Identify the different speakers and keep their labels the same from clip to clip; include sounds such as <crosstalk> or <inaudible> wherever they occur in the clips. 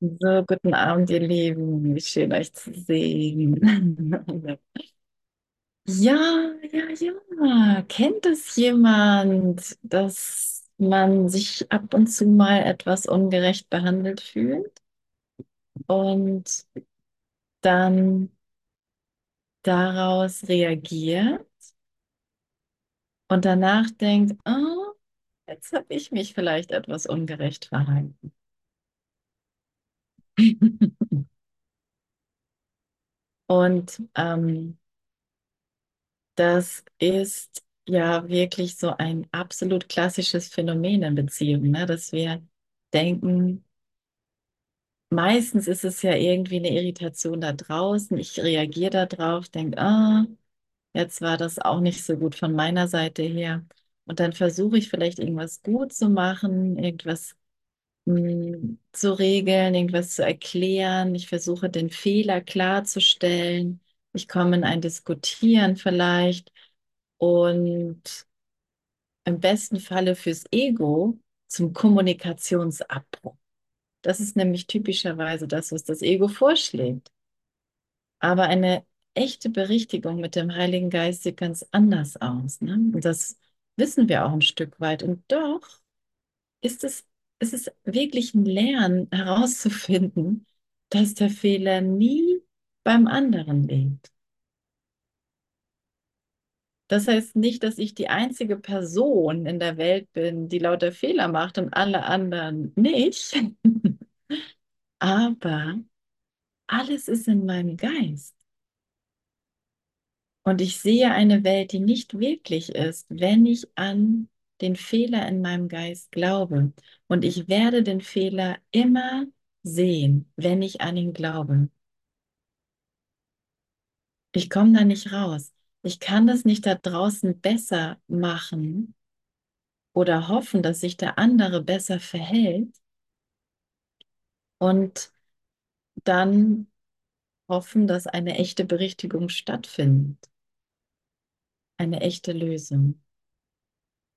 Speaker 1: So, guten Abend, ihr Lieben. Wie schön, euch zu sehen. <laughs> Ja, ja, ja. Kennt es jemand, dass man sich ab und zu mal etwas ungerecht behandelt fühlt und dann daraus reagiert und danach denkt, oh, jetzt habe ich mich vielleicht etwas ungerecht verhalten. <laughs> Und ähm, Das ist ja wirklich so ein absolut klassisches Phänomen in Beziehungen, ne? Dass wir denken, meistens ist es ja irgendwie eine Irritation da draußen. Ich reagiere da drauf, denke, ah, jetzt war das auch nicht so gut von meiner Seite her. Und dann versuche ich vielleicht irgendwas gut zu machen, irgendwas zu regeln, irgendwas zu erklären. Ich versuche den Fehler klarzustellen. Ich komme in ein Diskutieren vielleicht. Und im besten Falle fürs Ego zum Kommunikationsabbruch. Das ist nämlich typischerweise das, was das Ego vorschlägt. Aber eine echte Berichtigung mit dem Heiligen Geist sieht ganz anders aus. Ne? Und das wissen wir auch ein Stück weit. Und doch ist es, ist es wirklich ein Lernen herauszufinden, dass der Fehler nie beim anderen liegt. Das heißt nicht, dass ich die einzige Person in der Welt bin, die lauter Fehler macht und alle anderen nicht. <laughs> Aber alles ist in meinem Geist. Und ich sehe eine Welt, die nicht wirklich ist, wenn ich an den Fehler in meinem Geist glaube. Und ich werde den Fehler immer sehen, wenn ich an ihn glaube. Ich komme da nicht raus. Ich kann das nicht da draußen besser machen oder hoffen, dass sich der andere besser verhält und dann hoffen, dass eine echte Berichtigung stattfindet, eine echte Lösung.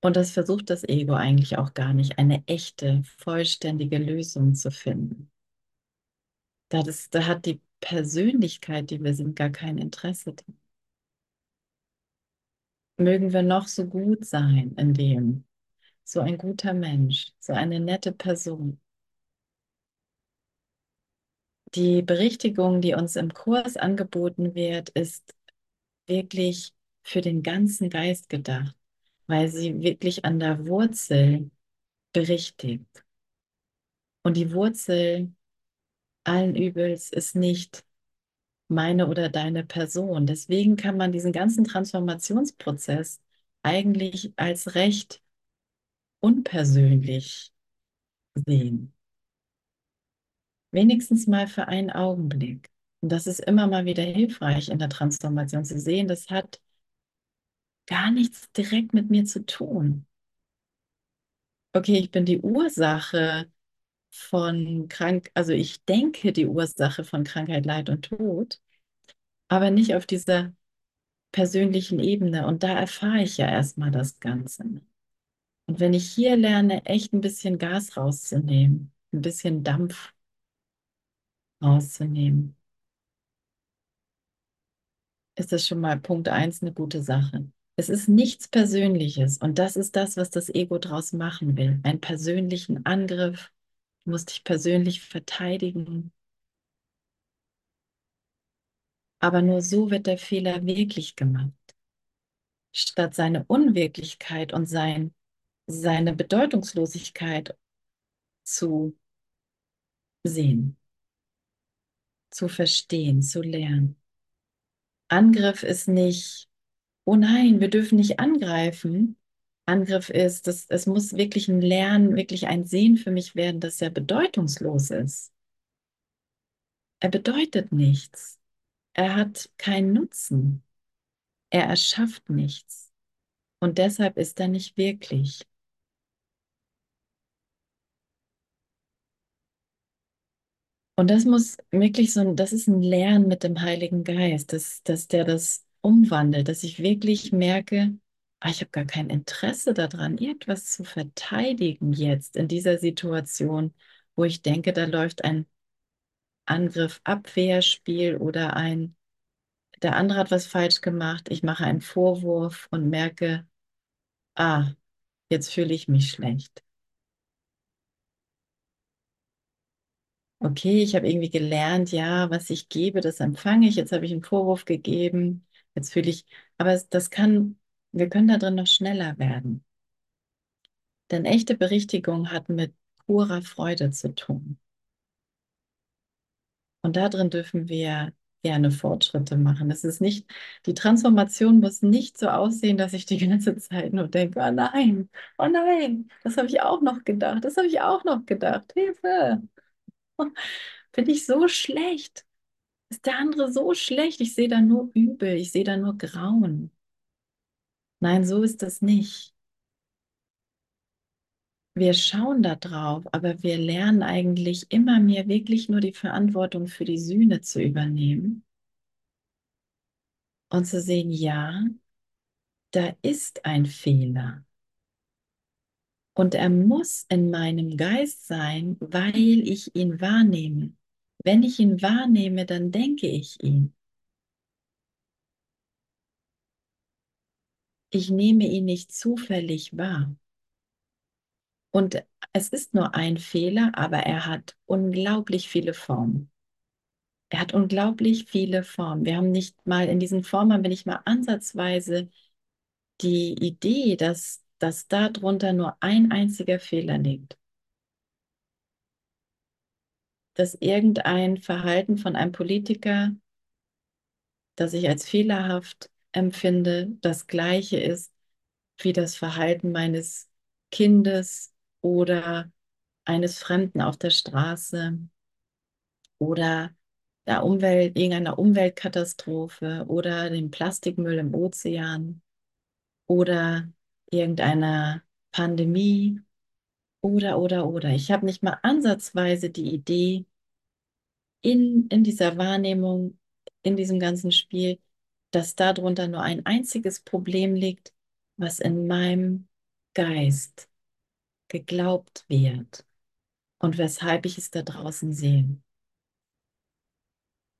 Speaker 1: Und das versucht das Ego eigentlich auch gar nicht, eine echte, vollständige Lösung zu finden. Da, das, da hat die Persönlichkeit, die wir sind, gar kein Interesse dran. Mögen wir noch so gut sein in dem, so ein guter Mensch, so eine nette Person. Die Berichtigung, die uns im Kurs angeboten wird, ist wirklich für den ganzen Geist gedacht, weil sie wirklich an der Wurzel berichtigt. Und die Wurzel allen Übels ist nicht meine oder deine Person. Deswegen kann man diesen ganzen Transformationsprozess eigentlich als recht unpersönlich sehen. Wenigstens mal für einen Augenblick. Und das ist immer mal wieder hilfreich in der Transformation zu sehen, das hat gar nichts direkt mit mir zu tun. Okay, ich bin die Ursache von krank, also ich denke die Ursache von Krankheit, Leid und Tod, aber nicht auf dieser persönlichen Ebene. Und da erfahre ich ja erstmal das Ganze. Und wenn ich hier lerne, echt ein bisschen Gas rauszunehmen, ein bisschen Dampf rauszunehmen, ist das schon mal Punkt eins eine gute Sache. Es ist nichts Persönliches und das ist das, was das Ego draus machen will. Einen persönlichen Angriff, du musst dich persönlich verteidigen. Aber nur so wird der Fehler wirklich gemacht. Statt seine Unwirklichkeit und sein, seine Bedeutungslosigkeit zu sehen, zu verstehen, zu lernen. Angriff ist nicht, oh nein, wir dürfen nicht angreifen. Angriff ist, dass es muss wirklich ein Lernen, wirklich ein Sehen für mich werden, dass er bedeutungslos ist. Er bedeutet nichts. Er hat keinen Nutzen. Er erschafft nichts. Und deshalb ist er nicht wirklich. Und das muss wirklich so das ist ein Lernen mit dem Heiligen Geist, dass, dass der das umwandelt, dass ich wirklich merke, ah, ich habe gar kein Interesse daran, irgendwas zu verteidigen jetzt in dieser Situation, wo ich denke, da läuft ein Angriff-Abwehrspiel oder ein, der andere hat was falsch gemacht, ich mache einen Vorwurf und merke, ah, jetzt fühle ich mich schlecht. Okay, ich habe irgendwie gelernt, ja, was ich gebe, das empfange ich. Jetzt habe ich einen Vorwurf gegeben. Jetzt fühle ich, aber das kann, wir können da drin noch schneller werden. Denn echte Berichtigung hat mit purer Freude zu tun. Und da drin dürfen wir gerne Fortschritte machen. Es ist nicht, die Transformation muss nicht so aussehen, dass ich die ganze Zeit nur denke, oh nein, oh nein, das habe ich auch noch gedacht, das habe ich auch noch gedacht, Hilfe. <laughs> Bin ich so schlecht? Ist der andere so schlecht? Ich sehe da nur Übel, ich sehe da nur Grauen. Nein, so ist das nicht. Wir schauen da drauf, aber wir lernen eigentlich immer mehr wirklich nur die Verantwortung für die Sühne zu übernehmen und zu sehen, ja, da ist ein Fehler. Und er muss in meinem Geist sein, weil ich ihn wahrnehme. Wenn ich ihn wahrnehme, dann denke ich ihn. Ich nehme ihn nicht zufällig wahr. Und es ist nur ein Fehler, aber er hat unglaublich viele Formen. Er hat unglaublich viele Formen. Wir haben nicht mal in diesen Formen, haben wir nicht mal ansatzweise die Idee, dass, dass darunter nur ein einziger Fehler liegt. Dass irgendein Verhalten von einem Politiker, das ich als fehlerhaft empfinde, das gleiche ist wie das Verhalten meines Kindes oder eines Fremden auf der Straße oder der Umwelt, irgendeiner Umweltkatastrophe oder dem Plastikmüll im Ozean oder irgendeiner Pandemie oder, oder, oder. Ich habe nicht mal ansatzweise die Idee in, in dieser Wahrnehmung, in diesem ganzen Spiel, dass darunter nur ein einziges Problem liegt, was in meinem Geist geglaubt wird und weshalb ich es da draußen sehe.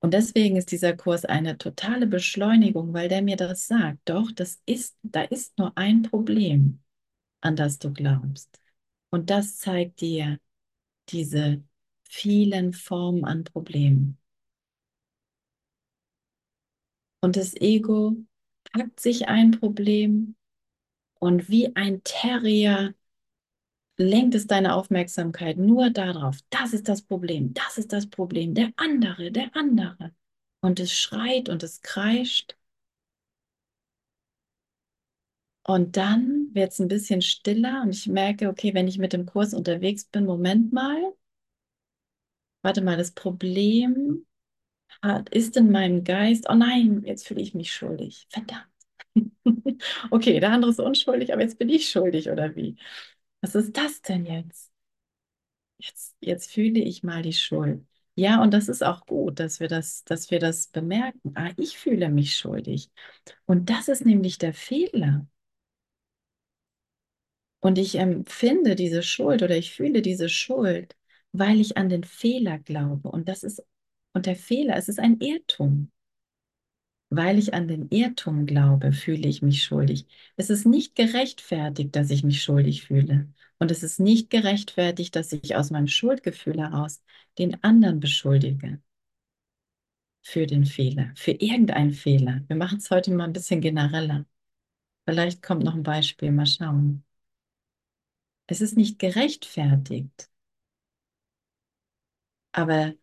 Speaker 1: Und deswegen ist dieser Kurs eine totale Beschleunigung, weil der mir das sagt. Doch, das ist, da ist nur ein Problem, an das du glaubst. Und das zeigt dir diese vielen Formen an Problemen. Und das Ego packt sich ein Problem und wie ein Terrier lenkt es deine Aufmerksamkeit nur darauf. Das ist das Problem, das ist das Problem, der andere, der andere. Und es schreit und es kreischt. Und dann wird es ein bisschen stiller und ich merke, okay, wenn ich mit dem Kurs unterwegs bin, Moment mal, warte mal, das Problem ist in meinem Geist, oh nein, jetzt fühle ich mich schuldig. Verdammt. <laughs> Okay, der andere ist unschuldig, aber jetzt bin ich schuldig, oder wie? Was ist das denn jetzt? Jetzt, jetzt fühle ich mal die Schuld. Ja, und das ist auch gut, dass wir das, dass wir das bemerken. Ah, ich fühle mich schuldig. Und das ist nämlich der Fehler. Und ich empfinde diese Schuld oder ich fühle diese Schuld, weil ich an den Fehler glaube. Und das ist, und der Fehler, es ist ein Irrtum. Weil ich an den Irrtum glaube, fühle ich mich schuldig. Es ist nicht gerechtfertigt, dass ich mich schuldig fühle. Und es ist nicht gerechtfertigt, dass ich aus meinem Schuldgefühl heraus den anderen beschuldige für den Fehler, für irgendeinen Fehler. Wir machen es heute mal ein bisschen genereller. Vielleicht kommt noch ein Beispiel, mal schauen. Es ist nicht gerechtfertigt. Aber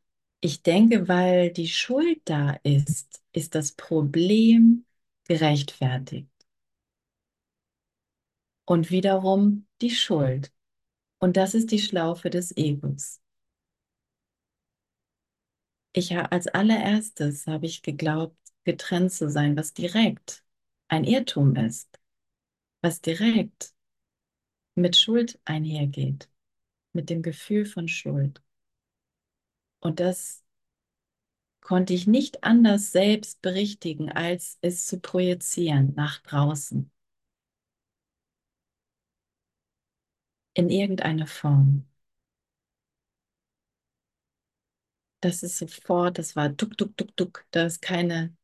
Speaker 1: ich denke, weil die Schuld da ist, ist das Problem gerechtfertigt. Und wiederum die Schuld. Und das ist die Schlaufe des Egos. Ich als allererstes habe ich geglaubt, getrennt zu sein, was direkt ein Irrtum ist, was direkt mit Schuld einhergeht, mit dem Gefühl von Schuld. Und das konnte ich nicht anders selbst berichtigen, als es zu projizieren nach draußen. In irgendeiner Form. das ist sofort, das war duck, duck, duck, duck. Da ist keine,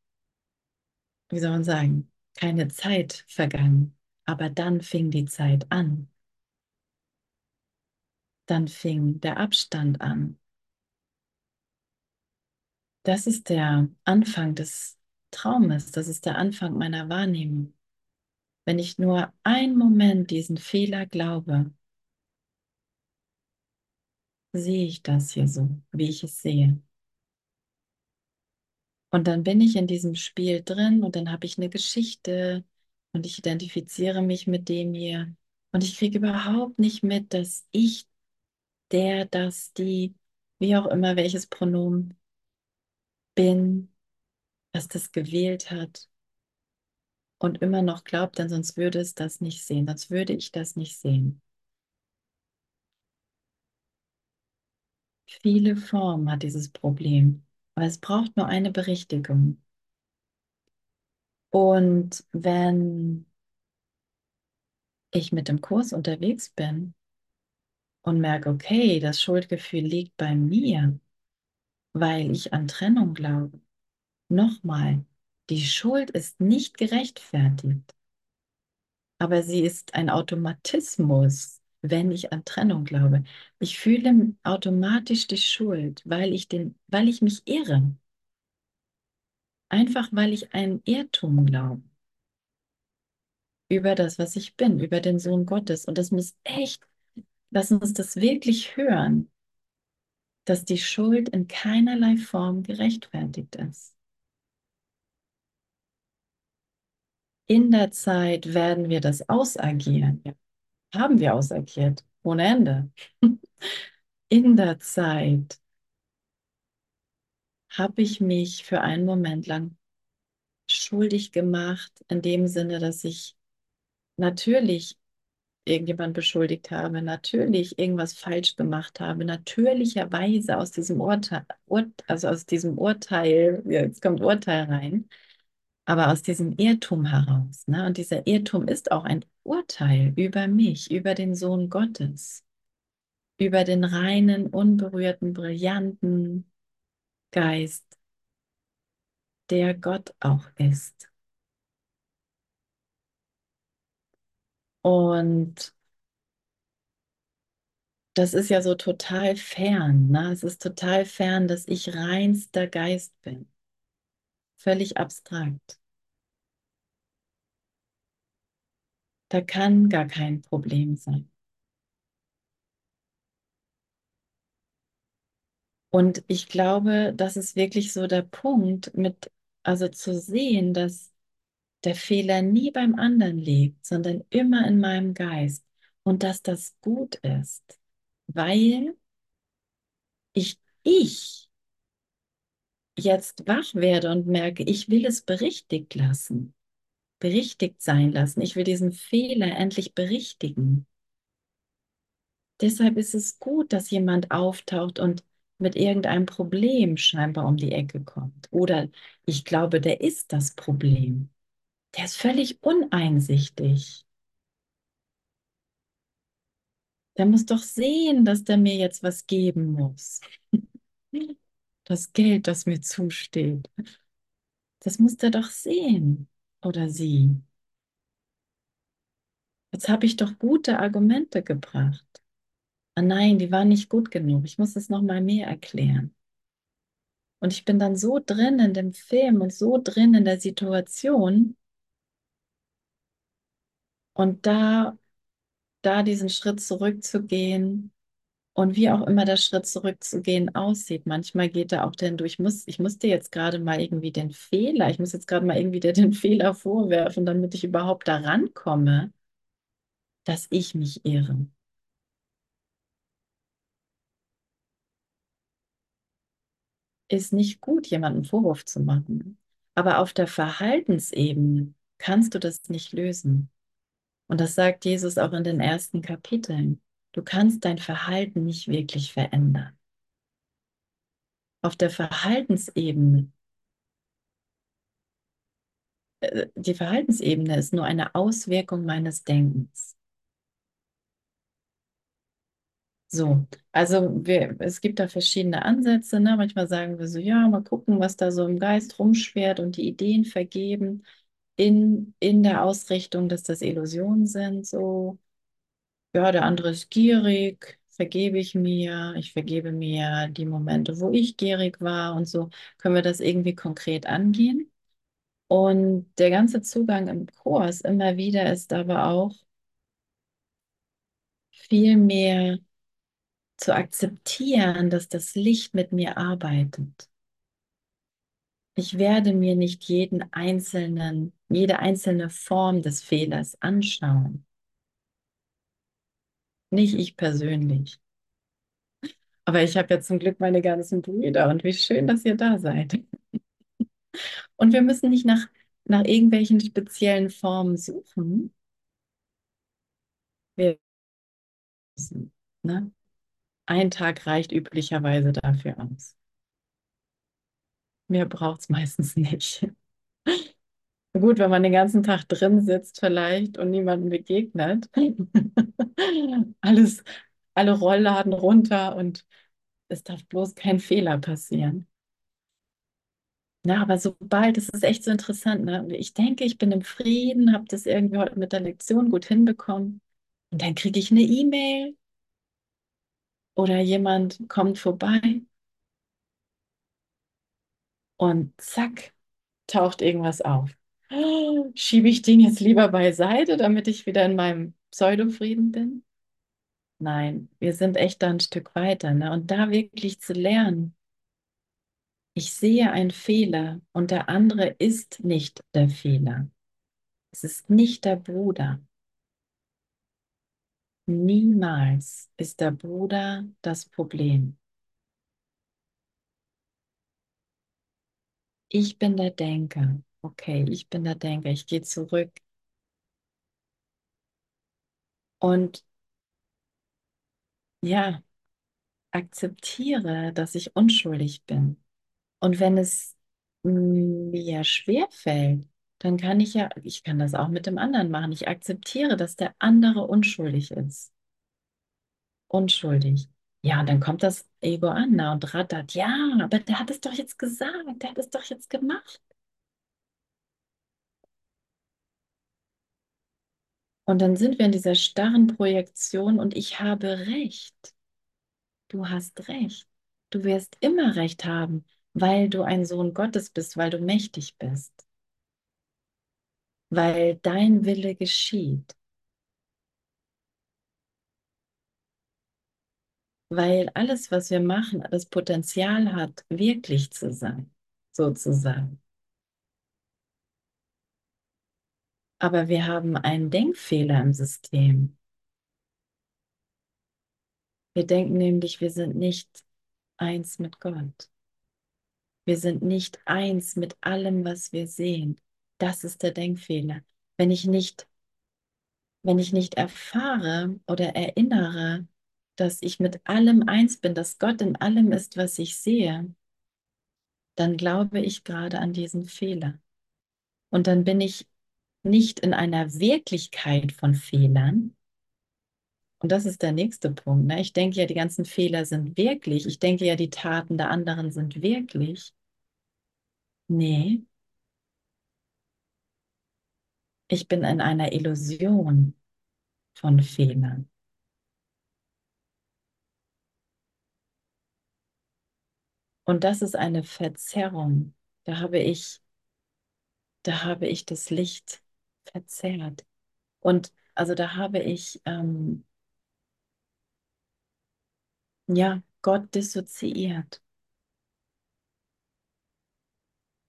Speaker 1: wie soll man sagen, keine Zeit vergangen. Aber dann fing die Zeit an. Dann fing der Abstand an. Das ist der Anfang des Traumes. Das ist der Anfang meiner Wahrnehmung. Wenn ich nur einen Moment diesen Fehler glaube, sehe ich das hier so, wie ich es sehe. Und dann bin ich in diesem Spiel drin und dann habe ich eine Geschichte und ich identifiziere mich mit dem hier und ich kriege überhaupt nicht mit, dass ich, der, das, die, wie auch immer, welches Pronomen bin, was das gewählt hat und immer noch glaubt, denn sonst würde es das nicht sehen, sonst würde ich das nicht sehen. Viele Formen hat dieses Problem, aber es braucht nur eine Berichtigung. Und wenn ich mit dem Kurs unterwegs bin und merke, okay, das Schuldgefühl liegt bei mir, weil ich an Trennung glaube. Nochmal, die Schuld ist nicht gerechtfertigt, aber sie ist ein Automatismus, wenn ich an Trennung glaube. Ich fühle automatisch die Schuld, weil ich, den, weil ich mich irre. Einfach weil ich einen Irrtum glaube über das, was ich bin, über den Sohn Gottes. Und das muss echt, lass uns das wirklich hören, dass die Schuld in keinerlei Form gerechtfertigt ist. In der Zeit werden wir das ausagieren. Ja, haben wir ausagiert, ohne Ende. <laughs> In der Zeit habe ich mich für einen Moment lang schuldig gemacht, in dem Sinne, dass ich natürlich irgendjemand beschuldigt habe, natürlich irgendwas falsch gemacht habe, natürlicherweise aus diesem Urteil, Ur also aus diesem Urteil, jetzt kommt Urteil rein, aber aus diesem Irrtum heraus. Ne? Und dieser Irrtum ist auch ein Urteil über mich, über den Sohn Gottes, über den reinen, unberührten, brillanten Geist, der Gott auch ist. Und das ist ja so total fern. Ne? Es ist total fern, dass ich reinster Geist bin. Völlig abstrakt. Da kann gar kein Problem sein. Und ich glaube, das ist wirklich so der Punkt, mit, also zu sehen, dass der Fehler nie beim anderen liegt, sondern immer in meinem Geist und dass das gut ist, weil ich, ich jetzt wach werde und merke, ich will es berichtigt lassen, berichtigt sein lassen. Ich will diesen Fehler endlich berichtigen. Deshalb ist es gut, dass jemand auftaucht und mit irgendeinem Problem scheinbar um die Ecke kommt. Oder ich glaube, der ist das Problem. Der ist völlig uneinsichtig. Der muss doch sehen, dass der mir jetzt was geben muss. <laughs> Das Geld, das mir zusteht. Das muss der doch sehen. Oder sie. Jetzt habe ich doch gute Argumente gebracht. Ah nein, die waren nicht gut genug. Ich muss es noch mal mehr erklären. Und ich bin dann so drin in dem Film und so drin in der Situation. Und da, da diesen Schritt zurückzugehen und wie auch immer der Schritt zurückzugehen aussieht. Manchmal geht er auch denn durch, ich muss, ich muss dir jetzt gerade mal irgendwie den Fehler, ich muss jetzt gerade mal irgendwie den Fehler vorwerfen, damit ich überhaupt daran komme, dass ich mich irre. ist nicht gut, jemandem Vorwurf zu machen. Aber auf der Verhaltensebene kannst du das nicht lösen. Und das sagt Jesus auch in den ersten Kapiteln. Du kannst dein Verhalten nicht wirklich verändern. Auf der Verhaltensebene, äh, die Verhaltensebene ist nur eine Auswirkung meines Denkens. So, also wir, es gibt da verschiedene Ansätze, ne? Manchmal sagen wir so, ja, mal gucken, was da so im Geist rumschwert und die Ideen vergeben in, in der Ausrichtung, dass das Illusionen sind. So, ja, der andere ist gierig, vergebe ich mir, ich vergebe mir die Momente, wo ich gierig war und so können wir das irgendwie konkret angehen. Und der ganze Zugang im Kurs immer wieder ist aber auch viel mehr zu akzeptieren, dass das Licht mit mir arbeitet. Ich werde mir nicht jeden einzelnen, jede einzelne Form des Fehlers anschauen. Nicht ich persönlich. Aber ich habe ja zum Glück meine ganzen Brüder und wie schön, dass ihr da seid. Und wir müssen nicht nach, nach irgendwelchen speziellen Formen suchen. Wir müssen, ne? Ein Tag reicht üblicherweise dafür aus. Mehr braucht es meistens nicht. Gut, wenn man den ganzen Tag drin sitzt vielleicht und niemandem begegnet. <laughs> Alles, alle Rollladen runter und es darf bloß kein Fehler passieren. Na, aber sobald, das ist echt so interessant, ne? Ich denke, ich bin im Frieden, habe das irgendwie heute mit der Lektion gut hinbekommen. Und dann kriege ich eine E-Mail oder jemand kommt vorbei und zack, taucht irgendwas auf. Schiebe ich den jetzt lieber beiseite, damit ich wieder in meinem Pseudo-Frieden bin? Nein, wir sind echt da ein Stück weiter, ne? Und da wirklich zu lernen, ich sehe einen Fehler und der andere ist nicht der Fehler. Es ist nicht der Bruder. Niemals ist der Bruder das Problem. Ich bin der Denker. Okay, ich bin der Denker. Ich gehe zurück. Und ja, akzeptiere, dass ich unschuldig bin. Und wenn es mir schwer fällt, dann kann ich ja, ich kann das auch mit dem anderen machen. Ich akzeptiere, dass der andere unschuldig ist. Unschuldig. Ja, und dann kommt das Ego an na, und rattert. Ja, aber der hat es doch jetzt gesagt, der hat es doch jetzt gemacht. Und dann sind wir in dieser starren Projektion und ich habe recht. Du hast recht. Du wirst immer recht haben, weil du ein Sohn Gottes bist, weil du mächtig bist. Weil dein Wille geschieht. Weil alles, was wir machen, das Potenzial hat, wirklich zu sein, sozusagen. Aber wir haben einen Denkfehler im System. Wir denken nämlich, wir sind nicht eins mit Gott. Wir sind nicht eins mit allem, was wir sehen. Das ist der Denkfehler. Wenn ich nicht, wenn ich nicht erfahre oder erinnere, dass ich mit allem eins bin, dass Gott in allem ist, was ich sehe, dann glaube ich gerade an diesen Fehler. Und dann bin ich nicht in einer Wirklichkeit von Fehlern. Und das ist der nächste Punkt. Ne? Ich denke ja, die ganzen Fehler sind wirklich. Ich denke ja, die Taten der anderen sind wirklich. Nee. Ich bin in einer Illusion von Fehlern. Und das ist eine Verzerrung. Da habe ich, da habe ich das Licht verzerrt. Und also da habe ich, ähm, ja, Gott dissoziiert.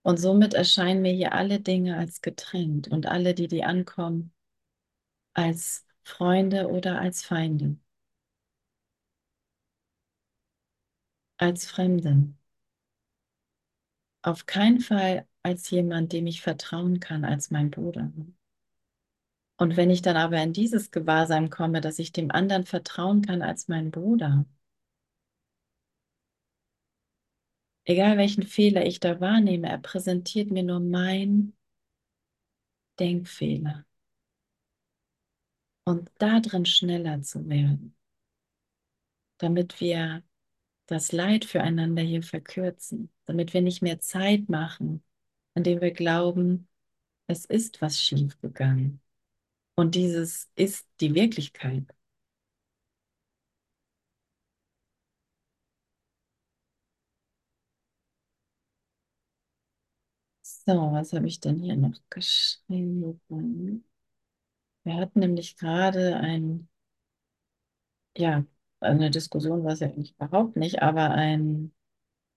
Speaker 1: Und somit erscheinen mir hier alle Dinge als getrennt und alle, die die ankommen, als Freunde oder als Feinde, als Fremden. Auf keinen Fall als jemand, dem ich vertrauen kann, als mein Bruder. Und wenn ich dann aber in dieses Gewahrsein komme, dass ich dem anderen vertrauen kann als mein Bruder, egal welchen Fehler ich da wahrnehme, er präsentiert mir nur mein Denkfehler. Und darin schneller zu werden. damit wir das Leid füreinander hier verkürzen, damit wir nicht mehr Zeit machen, indem wir glauben, es ist was schiefgegangen. Und dieses ist die Wirklichkeit. So, was habe ich denn hier noch geschrieben? Wir hatten nämlich gerade ein, ja, eine Diskussion war es ja eigentlich überhaupt nicht, aber ein,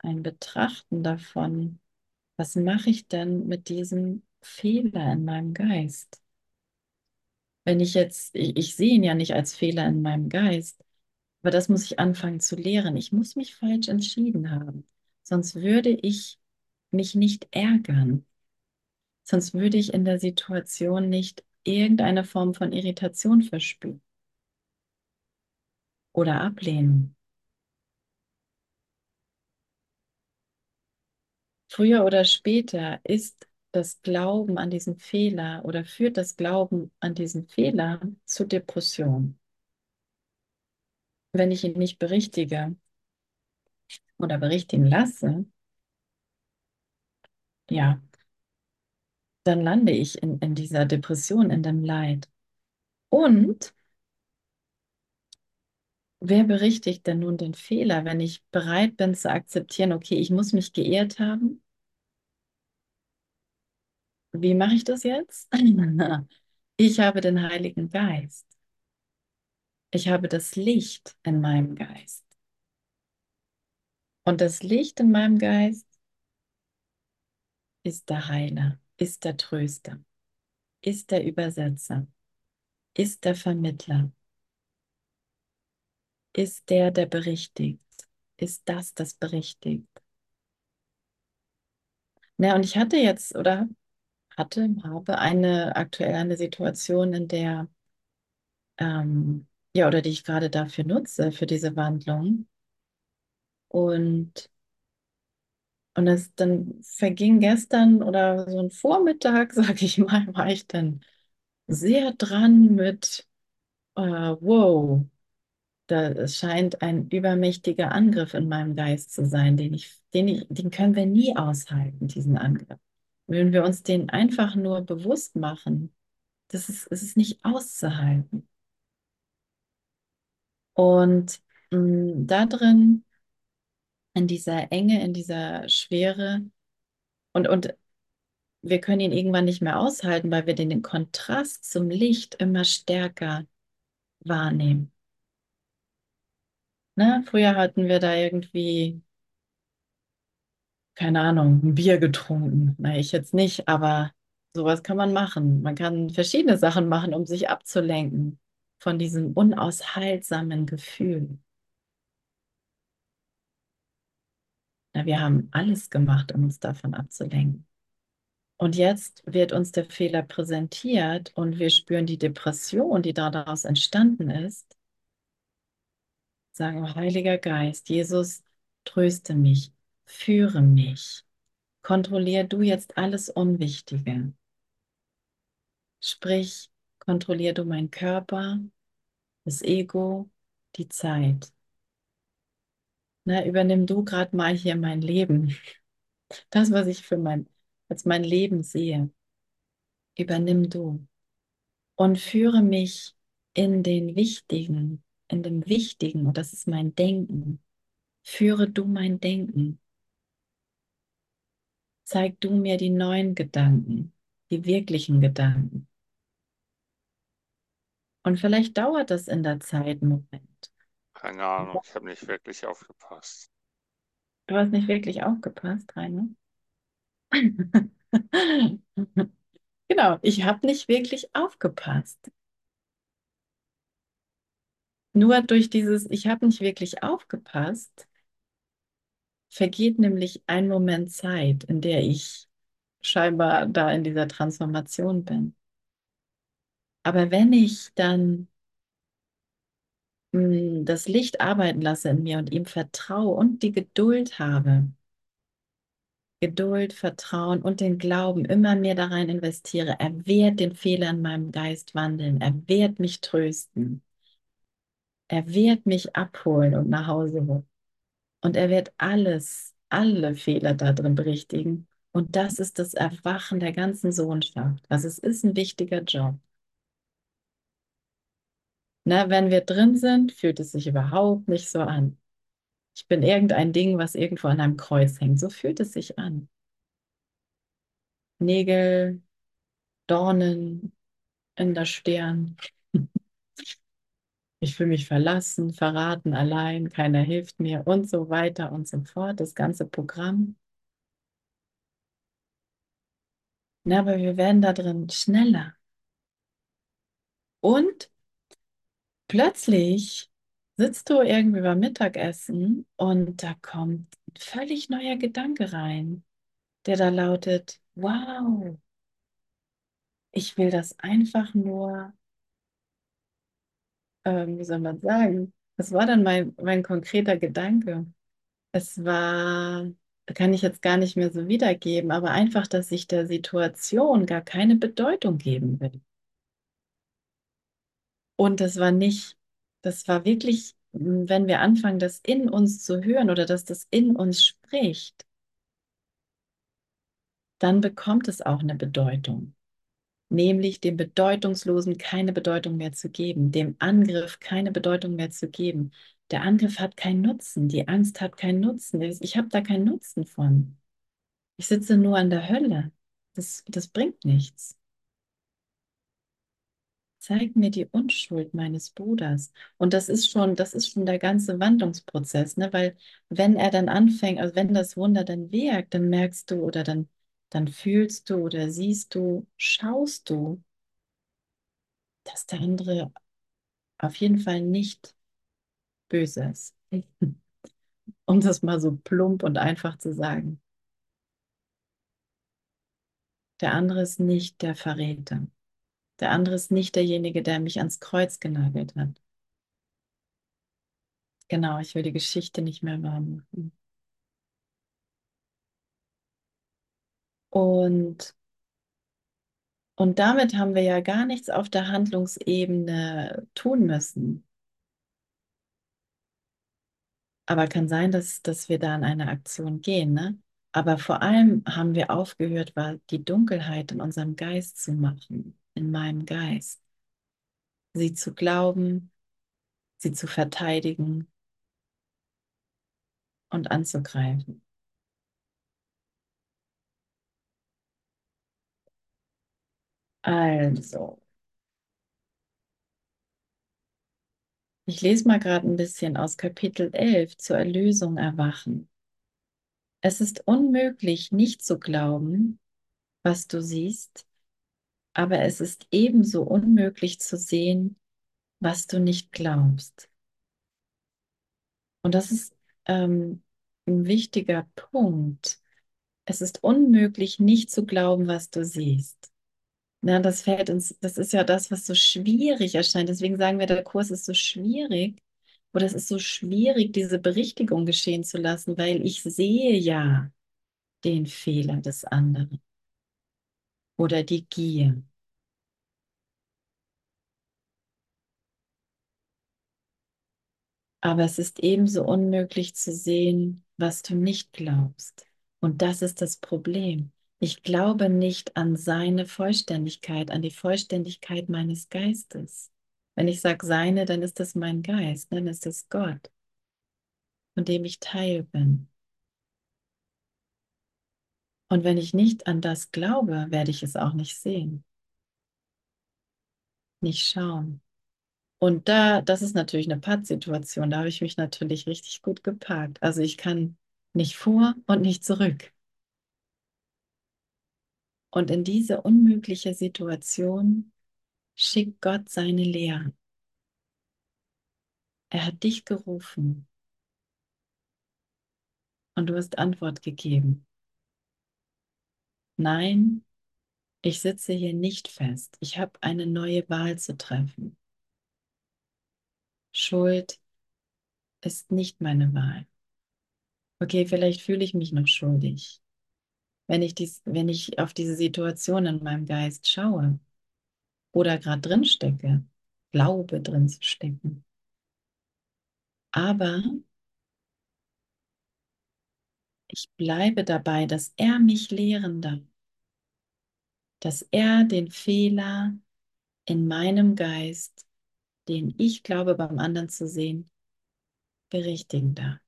Speaker 1: ein Betrachten davon, was mache ich denn mit diesem Fehler in meinem Geist? Wenn ich jetzt, ich, ich sehe ihn ja nicht als Fehler in meinem Geist, aber das muss ich anfangen zu lehren. Ich muss mich falsch entschieden haben, sonst würde ich mich nicht ärgern. Sonst würde ich in der Situation nicht irgendeine Form von Irritation verspüren oder ablehnen. Früher oder später ist das Glauben an diesen Fehler oder führt das Glauben an diesen Fehler zu Depression. Wenn ich ihn nicht berichtige oder berichtigen lasse, ja, dann lande ich in, in dieser Depression, in dem Leid. Und wer berichtigt denn nun den Fehler, wenn ich bereit bin zu akzeptieren, okay, ich muss mich geehrt haben? Wie mache ich das jetzt? <laughs> Ich habe den Heiligen Geist. Ich habe das Licht in meinem Geist. Und das Licht in meinem Geist ist der Heiler, ist der Tröster, ist der Übersetzer, ist der Vermittler, ist der, der berichtigt, ist das, das berichtigt. Na, und ich hatte jetzt oder hatte, habe eine aktuell eine Situation, in der ähm, ja, oder die ich gerade dafür nutze, für diese Wandlung. Und, und es dann verging gestern oder so ein Vormittag, <laughs> sage ich mal, war ich dann sehr dran mit, äh, wow, da scheint ein übermächtiger Angriff in meinem Geist zu sein, den ich, den ich, den können wir nie aushalten, diesen Angriff. Wenn wir uns den einfach nur bewusst machen, das ist, es ist nicht auszuhalten. Und mh, da drin, in dieser Enge, in dieser Schwere, und, und wir können ihn irgendwann nicht mehr aushalten, weil wir den, den Kontrast zum Licht immer stärker wahrnehmen. Ne? Früher hatten wir da irgendwie, keine Ahnung, ein Bier getrunken. Na, ich jetzt nicht, aber sowas kann man machen. Man kann verschiedene Sachen machen, um sich abzulenken von diesem unaushaltsamen Gefühl. Na, wir haben alles gemacht, um uns davon abzulenken. Und jetzt wird uns der Fehler präsentiert und wir spüren die Depression, die daraus entstanden ist. Sagen, Heiliger Geist, Jesus, tröste mich, führe mich, kontrollier du jetzt alles Unwichtige. Sprich, kontrollier du meinen Körper, das Ego, die Zeit. Na, übernimm du gerade mal hier mein Leben. Das, was ich für mein, als mein Leben sehe. Übernimm du. Und führe mich in den Wichtigen, in dem Wichtigen, und das ist mein Denken. Führe du mein Denken. Zeig du mir die neuen Gedanken, die wirklichen Gedanken. Und vielleicht dauert das in der Zeit einen Moment.
Speaker 2: Keine Ahnung, ich habe nicht wirklich aufgepasst.
Speaker 1: Du hast nicht wirklich aufgepasst, Rainer. <laughs> Genau, ich habe nicht wirklich aufgepasst. Nur durch dieses Ich habe nicht wirklich aufgepasst, vergeht nämlich ein Moment Zeit, in der ich scheinbar da in dieser Transformation bin. Aber wenn ich dann mh, das Licht arbeiten lasse in mir und ihm vertraue und die Geduld habe, Geduld, Vertrauen und den Glauben immer mehr da rein investiere, er wird den Fehler in meinem Geist wandeln, er wird mich trösten. Er wird mich abholen und nach Hause. Und er wird alles, alle Fehler da drin berichtigen. Und das ist das Erwachen der ganzen Sohnschaft. Also es ist ein wichtiger Job. Na, wenn wir drin sind, fühlt es sich überhaupt nicht so an. Ich bin irgendein Ding, was irgendwo an einem Kreuz hängt. So fühlt es sich an. Nägel, Dornen in der Stirn. <laughs> Ich fühle mich verlassen, verraten, allein, keiner hilft mir und so weiter und so fort. Das ganze Programm. Na, aber wir werden da drin schneller. Und plötzlich sitzt du irgendwie beim Mittagessen und da kommt ein völlig neuer Gedanke rein, der da lautet, wow, ich will das einfach nur, ähm, wie soll man sagen, das war dann mein, mein konkreter Gedanke. Es war, kann ich jetzt gar nicht mehr so wiedergeben, aber einfach, dass ich der Situation gar keine Bedeutung geben will. Und das war nicht, das war wirklich, wenn wir anfangen, das in uns zu hören oder dass das in uns spricht, dann bekommt es auch eine Bedeutung. Nämlich dem Bedeutungslosen keine Bedeutung mehr zu geben, dem Angriff keine Bedeutung mehr zu geben. Der Angriff hat keinen Nutzen, die Angst hat keinen Nutzen. Ich habe da keinen Nutzen von. Ich sitze nur an der Hölle. Das, das bringt nichts. Zeig mir die Unschuld meines Bruders. Und das ist schon, das ist schon der ganze Wandlungsprozess, ne? Weil wenn er dann anfängt, also wenn das Wunder dann wirkt, dann merkst du oder dann, dann fühlst du oder siehst du, schaust du, dass der andere auf jeden Fall nicht böse ist. <laughs> Um das mal so plump und einfach zu sagen. Der andere ist nicht der Verräter. Der andere ist nicht derjenige, der mich ans Kreuz genagelt hat. Genau, ich will die Geschichte nicht mehr warm machen. Und, und damit haben wir ja gar nichts auf der Handlungsebene tun müssen. Aber kann sein, dass, dass wir da in eine Aktion gehen, ne? Aber vor allem haben wir aufgehört, die Dunkelheit in unserem Geist zu machen, in meinem Geist. Sie zu glauben, sie zu verteidigen und anzugreifen. Also, ich lese mal gerade ein bisschen aus Kapitel 11 zur Erlösung erwachen. Es ist unmöglich, nicht zu glauben, was du siehst, aber es ist ebenso unmöglich zu sehen, was du nicht glaubst. Und das ist ähm, ein wichtiger Punkt. Es ist unmöglich, nicht zu glauben, was du siehst. Na, das fällt uns, das ist ja das, was so schwierig erscheint. Deswegen sagen wir, der Kurs ist so schwierig oder es ist so schwierig, diese Berichtigung geschehen zu lassen, weil ich sehe ja den Fehler des anderen oder die Gier. Aber es ist ebenso unmöglich zu sehen, was du nicht glaubst. Und das ist das Problem. Ich glaube nicht an seine Vollständigkeit, an die Vollständigkeit meines Geistes. Wenn ich sage seine, dann ist das mein Geist, dann ist das Gott, von dem ich Teil bin. Und wenn ich nicht an das glaube, werde ich es auch nicht sehen, nicht schauen. Und da, das ist natürlich eine Pattsituation, da habe ich mich natürlich richtig gut geparkt. Also ich kann nicht vor und nicht zurück. Und in diese unmögliche Situation schickt Gott seine Lehre. Er hat dich gerufen und du hast Antwort gegeben. Nein, ich sitze hier nicht fest. Ich habe eine neue Wahl zu treffen. Schuld ist nicht meine Wahl. Okay, vielleicht fühle ich mich noch schuldig, wenn ich, dies, wenn ich auf diese Situation in meinem Geist schaue oder gerade drin stecke, glaube drin zu stecken. Aber ich bleibe dabei, dass er mich lehren darf, dass er den Fehler in meinem Geist, den ich glaube beim anderen zu sehen, berichtigen darf.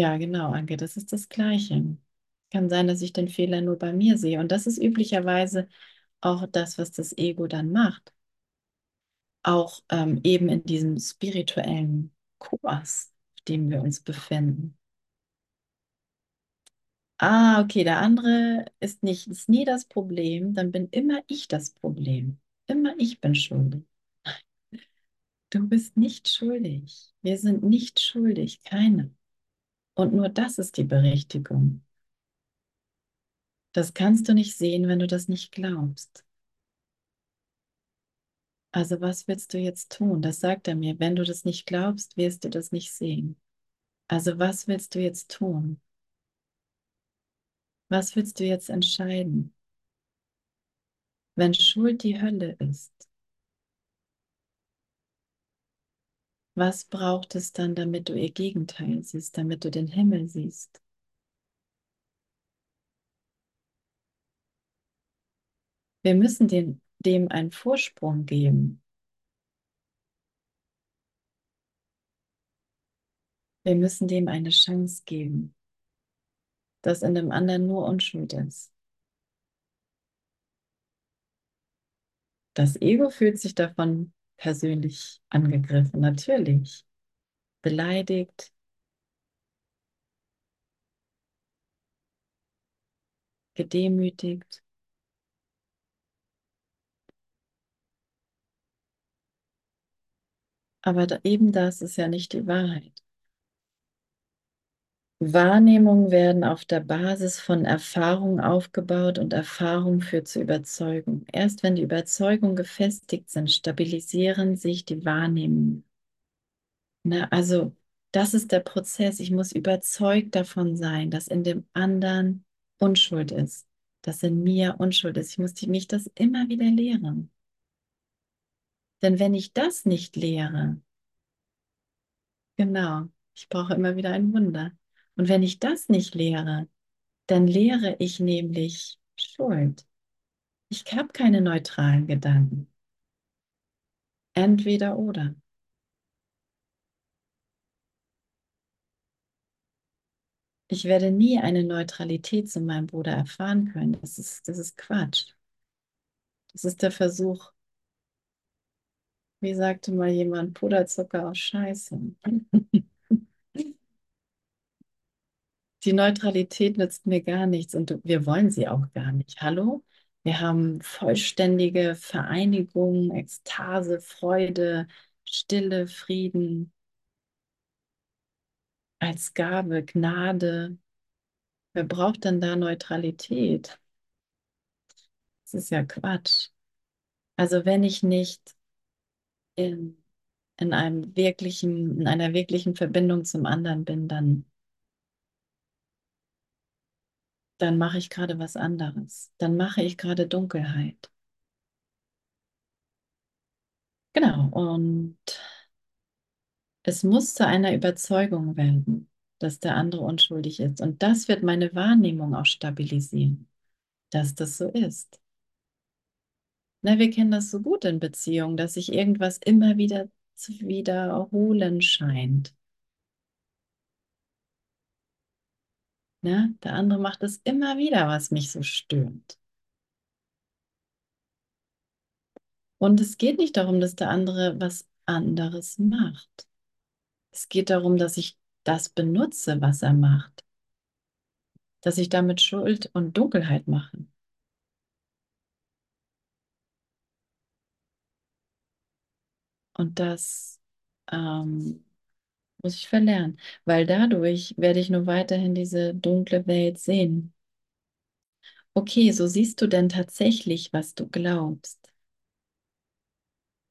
Speaker 1: Ja, genau, Anke, das ist das Gleiche. Kann sein, dass ich den Fehler nur bei mir sehe. Und das ist üblicherweise auch das, was das Ego dann macht. Auch ähm, eben in diesem spirituellen Kurs, auf dem wir uns befinden. Ah, okay, der andere ist nicht, ist nie das Problem, dann bin immer ich das Problem. Immer ich bin schuldig. <laughs> Du bist nicht schuldig. Wir sind nicht schuldig, keine. Und nur das ist die Berichtigung. Das kannst du nicht sehen, wenn du das nicht glaubst. Also was willst du jetzt tun? Das sagt er mir. Wenn du das nicht glaubst, wirst du das nicht sehen. Also was willst du jetzt tun? Was willst du jetzt entscheiden? Wenn Schuld die Hölle ist, was braucht es dann, damit du ihr Gegenteil siehst, damit du den Himmel siehst? Wir müssen den, dem einen Vorsprung geben. Wir müssen dem eine Chance geben, dass in dem anderen nur Unschuld ist. Das Ego fühlt sich davon persönlich angegriffen, natürlich. Beleidigt. Gedemütigt. Aber da, eben das ist ja nicht die Wahrheit. Wahrnehmungen werden auf der Basis von Erfahrung aufgebaut und Erfahrung führt zur Überzeugung. Erst wenn die Überzeugungen gefestigt sind, stabilisieren sich die Wahrnehmungen. Na, also das ist der Prozess. Ich muss überzeugt davon sein, dass in dem anderen Unschuld ist, dass in mir Unschuld ist. Ich muss mich das immer wieder lehren. Denn wenn ich das nicht lehre, genau, ich brauche immer wieder ein Wunder. Und wenn ich das nicht lehre, dann lehre ich nämlich Schuld. Ich habe keine neutralen Gedanken. Entweder oder. Ich werde nie eine Neutralität zu meinem Bruder erfahren können. Das ist, das ist Quatsch. Das ist der Versuch, wie sagte mal jemand, Puderzucker aus Scheiße. <laughs> Die Neutralität nützt mir gar nichts und wir wollen sie auch gar nicht. Hallo? Wir haben vollständige Vereinigung, Ekstase, Freude, Stille, Frieden als Gabe, Gnade. Wer braucht denn da Neutralität? Das ist ja Quatsch. Also wenn ich nicht in, in einem wirklichen, in einer wirklichen Verbindung zum anderen bin, dann dann mache ich gerade was anderes. Dann mache ich gerade Dunkelheit. Genau, und es muss zu einer Überzeugung werden, dass der andere unschuldig ist. Und das wird meine Wahrnehmung auch stabilisieren, dass das so ist. Na, wir kennen das so gut in Beziehungen, dass sich irgendwas immer wieder zu wiederholen scheint. Ne? Der andere macht es immer wieder, was mich so stört. Und es geht nicht darum, dass der andere was anderes macht. Es geht darum, dass ich das benutze, was er macht. Dass ich damit Schuld und Dunkelheit mache. Und das ähm, muss ich verlernen, weil dadurch werde ich nur weiterhin diese dunkle Welt sehen. Okay, so siehst du denn tatsächlich, was du glaubst.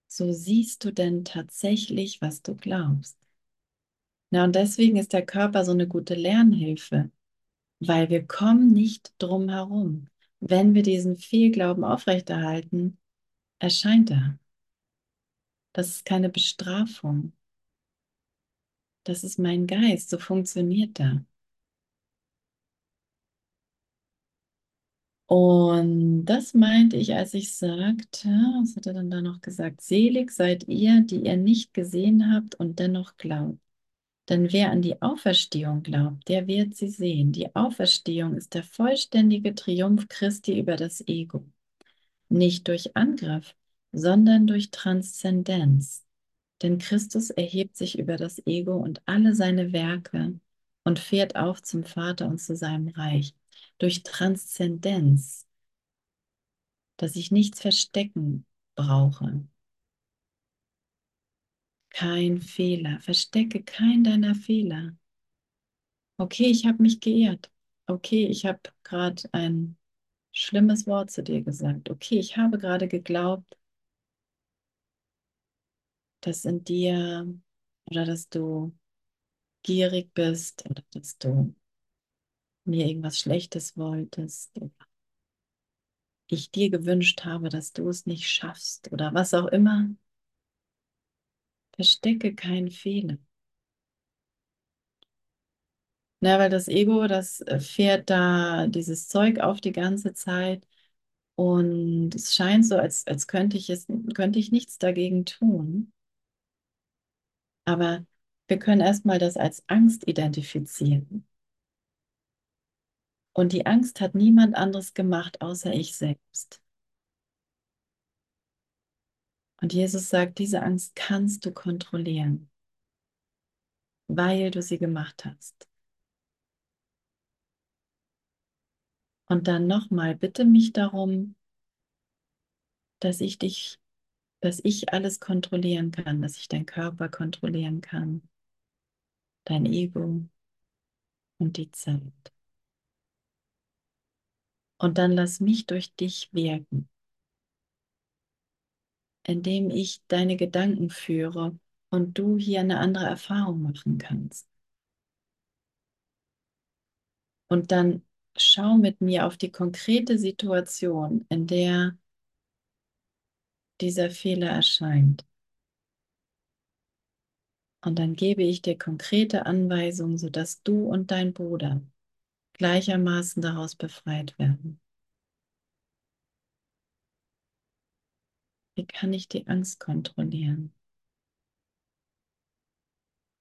Speaker 1: So siehst du denn tatsächlich, was du glaubst. Na, und deswegen ist der Körper so eine gute Lernhilfe, weil wir kommen nicht drum herum. Wenn wir diesen Fehlglauben aufrechterhalten, erscheint er. Das ist keine Bestrafung. Das ist mein Geist, so funktioniert er. Und das meinte ich, als ich sagte, was hat er dann da noch gesagt? Selig seid ihr, die ihr nicht gesehen habt und dennoch glaubt. Denn wer an die Auferstehung glaubt, der wird sie sehen. Die Auferstehung ist der vollständige Triumph Christi über das Ego. Nicht durch Angriff, sondern durch Transzendenz. Denn Christus erhebt sich über das Ego und alle seine Werke und fährt auf zum Vater und zu seinem Reich. Durch Transzendenz, dass ich nichts verstecken brauche. Kein Fehler. Verstecke kein deiner Fehler. Okay, ich habe mich geehrt. Okay, ich habe gerade ein schlimmes Wort zu dir gesagt. Okay, ich habe gerade geglaubt, dass in dir oder dass du gierig bist oder dass du mir irgendwas Schlechtes wolltest oder ich dir gewünscht habe, dass du es nicht schaffst oder was auch immer. Verstecke keinen Fehler. Na, weil das Ego, das äh, fährt da dieses Zeug auf die ganze Zeit und es scheint so, als, als könnte ich es, könnte ich nichts dagegen tun. Aber wir können erstmal das als Angst identifizieren. Und die Angst hat niemand anderes gemacht, außer ich selbst. Und Jesus sagt, diese Angst kannst du kontrollieren, weil du sie gemacht hast. Und dann nochmal, bitte mich darum, dass ich dich, dass ich alles kontrollieren kann, dass ich deinen Körper kontrollieren kann, dein Ego und die Zeit. Und dann lass mich durch dich wirken, indem ich deine Gedanken führe und du hier eine andere Erfahrung machen kannst. Und dann schau mit mir auf die konkrete Situation, in der dieser Fehler erscheint. Und dann gebe ich dir konkrete Anweisungen, sodass du und dein Bruder gleichermaßen daraus befreit werden. Wie kann ich die Angst kontrollieren?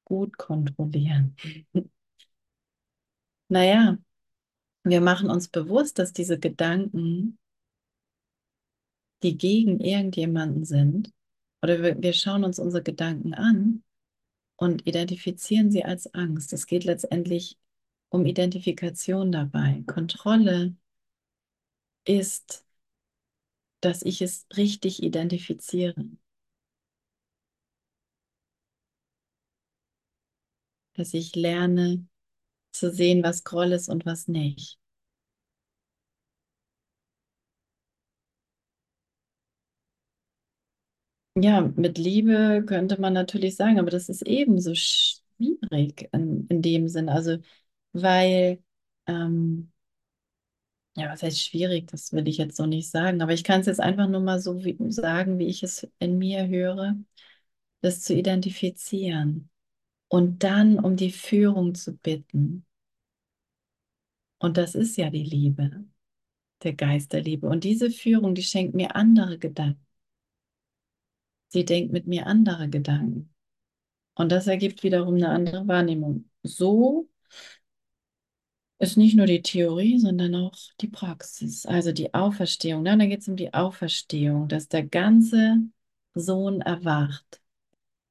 Speaker 1: Gut kontrollieren. <laughs> naja, wir machen uns bewusst, dass diese Gedanken, die gegen irgendjemanden sind, oder wir, wir schauen uns unsere Gedanken an und identifizieren sie als Angst. Es geht letztendlich um Identifikation dabei. Kontrolle ist, dass ich es richtig identifiziere. Dass ich lerne zu sehen, was Groll ist und was nicht. Ja, mit Liebe könnte man natürlich sagen, aber das ist ebenso schwierig in, in dem Sinn. Also, weil, ähm, ja, was heißt schwierig, das will ich jetzt so nicht sagen, aber ich kann es jetzt einfach nur mal so wie, sagen, wie ich es in mir höre, das zu identifizieren und dann um die Führung zu bitten. Und das ist ja die Liebe, der Geist der Liebe. Und diese Führung, die schenkt mir andere Gedanken. Sie denkt mit mir andere Gedanken. Und das ergibt wiederum eine andere Wahrnehmung. So ist nicht nur die Theorie, sondern auch die Praxis, also die Auferstehung. Ja, dann geht es um die Auferstehung, dass der ganze Sohn erwacht,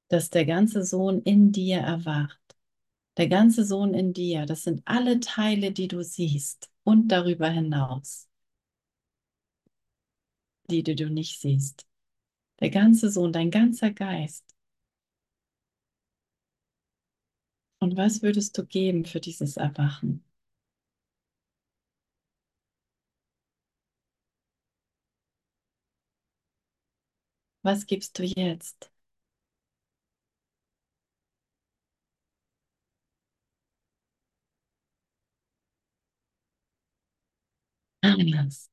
Speaker 1: dass der ganze Sohn in dir erwacht. Der ganze Sohn in dir, das sind alle Teile, die du siehst und darüber hinaus, die, die du nicht siehst. Der ganze Sohn, dein ganzer Geist. Und was würdest du geben für dieses Erwachen? Was gibst du jetzt? Alles.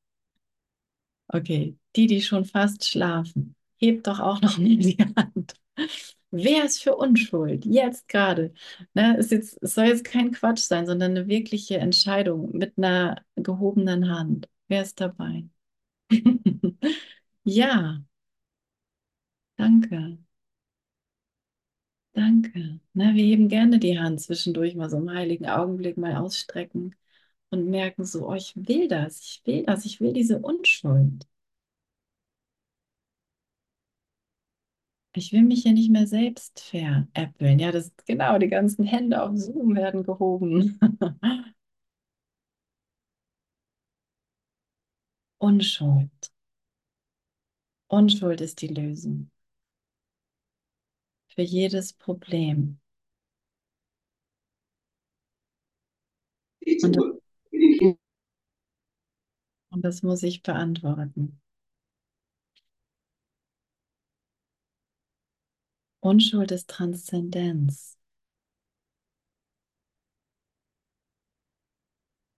Speaker 1: Okay, die, die schon fast schlafen, hebt doch auch noch mal die Hand. Wer ist für Unschuld? Jetzt gerade. Ne, es, soll jetzt kein Quatsch sein, sondern eine wirkliche Entscheidung mit einer gehobenen Hand. Wer ist dabei? <laughs> Ja, danke. Danke. Ne, wir heben gerne die Hand zwischendurch mal so im heiligen Augenblick mal ausstrecken und merken so, oh, ich will das, ich will das, ich will diese Unschuld. Ich will mich ja nicht mehr selbst veräppeln. Ja, das genau, die ganzen Hände auf Zoom werden gehoben. <laughs> Unschuld. Unschuld ist die Lösung für jedes Problem. Und das, und das muss ich beantworten. Unschuld ist Transzendenz.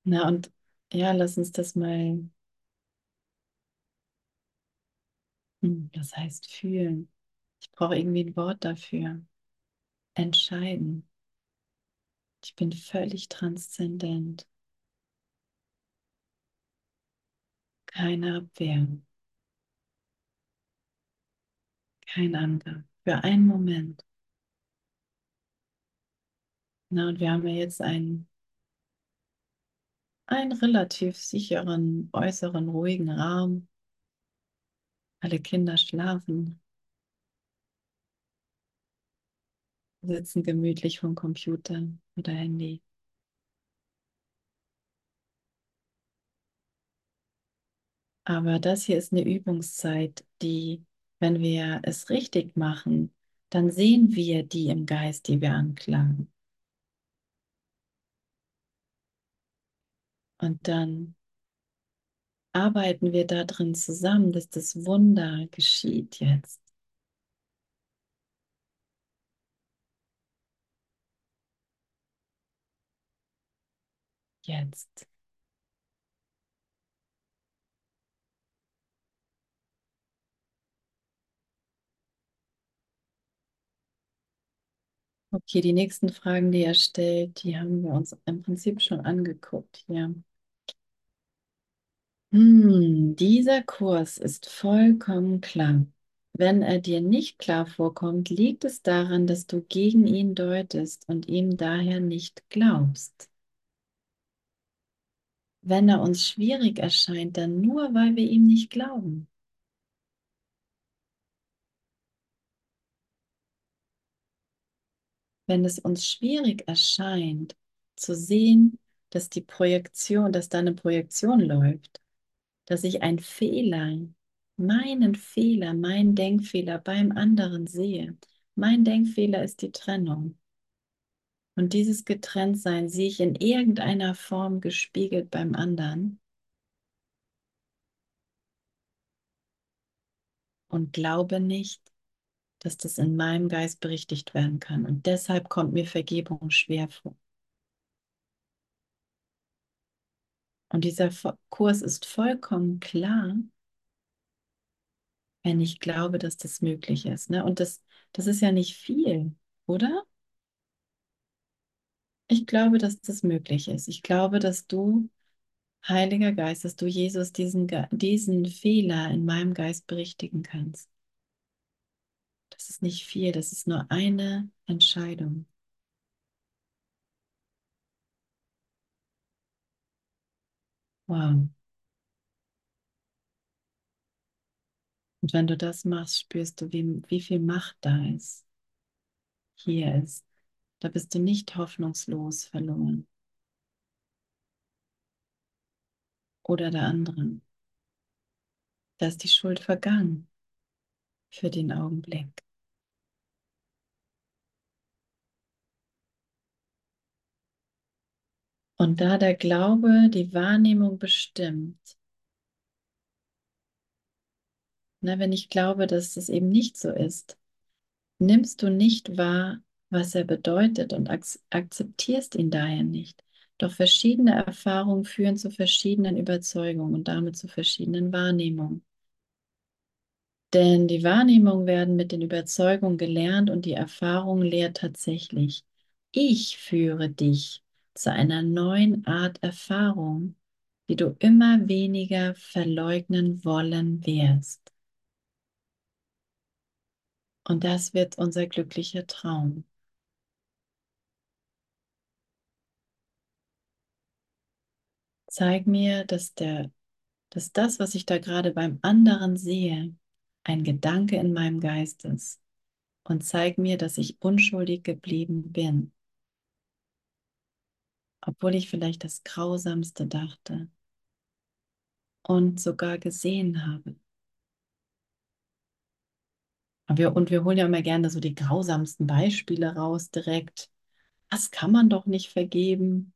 Speaker 1: Na und ja, lass uns das mal, hm, das heißt fühlen. Ich brauche irgendwie ein Wort dafür. Entscheiden. Ich bin völlig transzendent. Keine Abwehr. Kein Angriff. Für einen Moment. Na, und wir haben ja jetzt einen, einen relativ sicheren, äußeren, ruhigen Raum. Alle Kinder schlafen, sitzen gemütlich vom Computer oder Handy. Aber das hier ist eine Übungszeit, die, wenn wir es richtig machen, dann sehen wir die im Geist, die wir anklagen. Und dann arbeiten wir da drin zusammen, dass das Wunder geschieht jetzt. Jetzt. Okay, die nächsten Fragen, die er stellt, die haben wir uns im Prinzip schon angeguckt hier. Hm, dieser Kurs ist vollkommen klar. Wenn er dir nicht klar vorkommt, liegt es daran, dass du gegen ihn deutest und ihm daher nicht glaubst. Wenn er uns schwierig erscheint, dann nur, weil wir ihm nicht glauben. Wenn es uns schwierig erscheint, zu sehen, dass die Projektion, dass da eine Projektion läuft, dass ich einen Fehler, meinen Fehler, meinen Denkfehler beim anderen sehe. Mein Denkfehler ist die Trennung. Und dieses Getrenntsein sehe ich in irgendeiner Form gespiegelt beim anderen. Und glaube nicht, dass das in meinem Geist berichtigt werden kann. Und deshalb kommt mir Vergebung schwer vor. Und dieser Kurs ist vollkommen klar, wenn ich glaube, dass das möglich ist. Ne? Und das, das ist ja nicht viel, oder? Ich glaube, dass das möglich ist. Ich glaube, dass du, Heiliger Geist, dass du Jesus diesen, diesen Fehler in meinem Geist berichtigen kannst. Das ist nicht viel, das ist nur eine Entscheidung. Wow. Und wenn du das machst, spürst du, wie, wie viel Macht da ist. Hier ist. Da bist du nicht hoffnungslos verloren. Oder der andere. Da ist die Schuld vergangen für den Augenblick. Und da der Glaube die Wahrnehmung bestimmt, na, wenn ich glaube, dass das eben nicht so ist, nimmst du nicht wahr, was er bedeutet und ak akzeptierst ihn daher nicht. Doch verschiedene Erfahrungen führen zu verschiedenen Überzeugungen und damit zu verschiedenen Wahrnehmungen. Denn die Wahrnehmungen werden mit den Überzeugungen gelernt und die Erfahrung lehrt tatsächlich. Ich führe dich zu einer neuen Art Erfahrung, die du immer weniger verleugnen wollen wirst. Und das wird unser glücklicher Traum. Zeig mir, dass, der, dass das, was ich da gerade beim anderen sehe, ein Gedanke in meinem Geist ist. Und zeig mir, dass ich unschuldig geblieben bin, obwohl ich vielleicht das Grausamste dachte und sogar gesehen habe. Und wir, und wir holen ja immer gerne so die grausamsten Beispiele raus direkt. Das kann man doch nicht vergeben.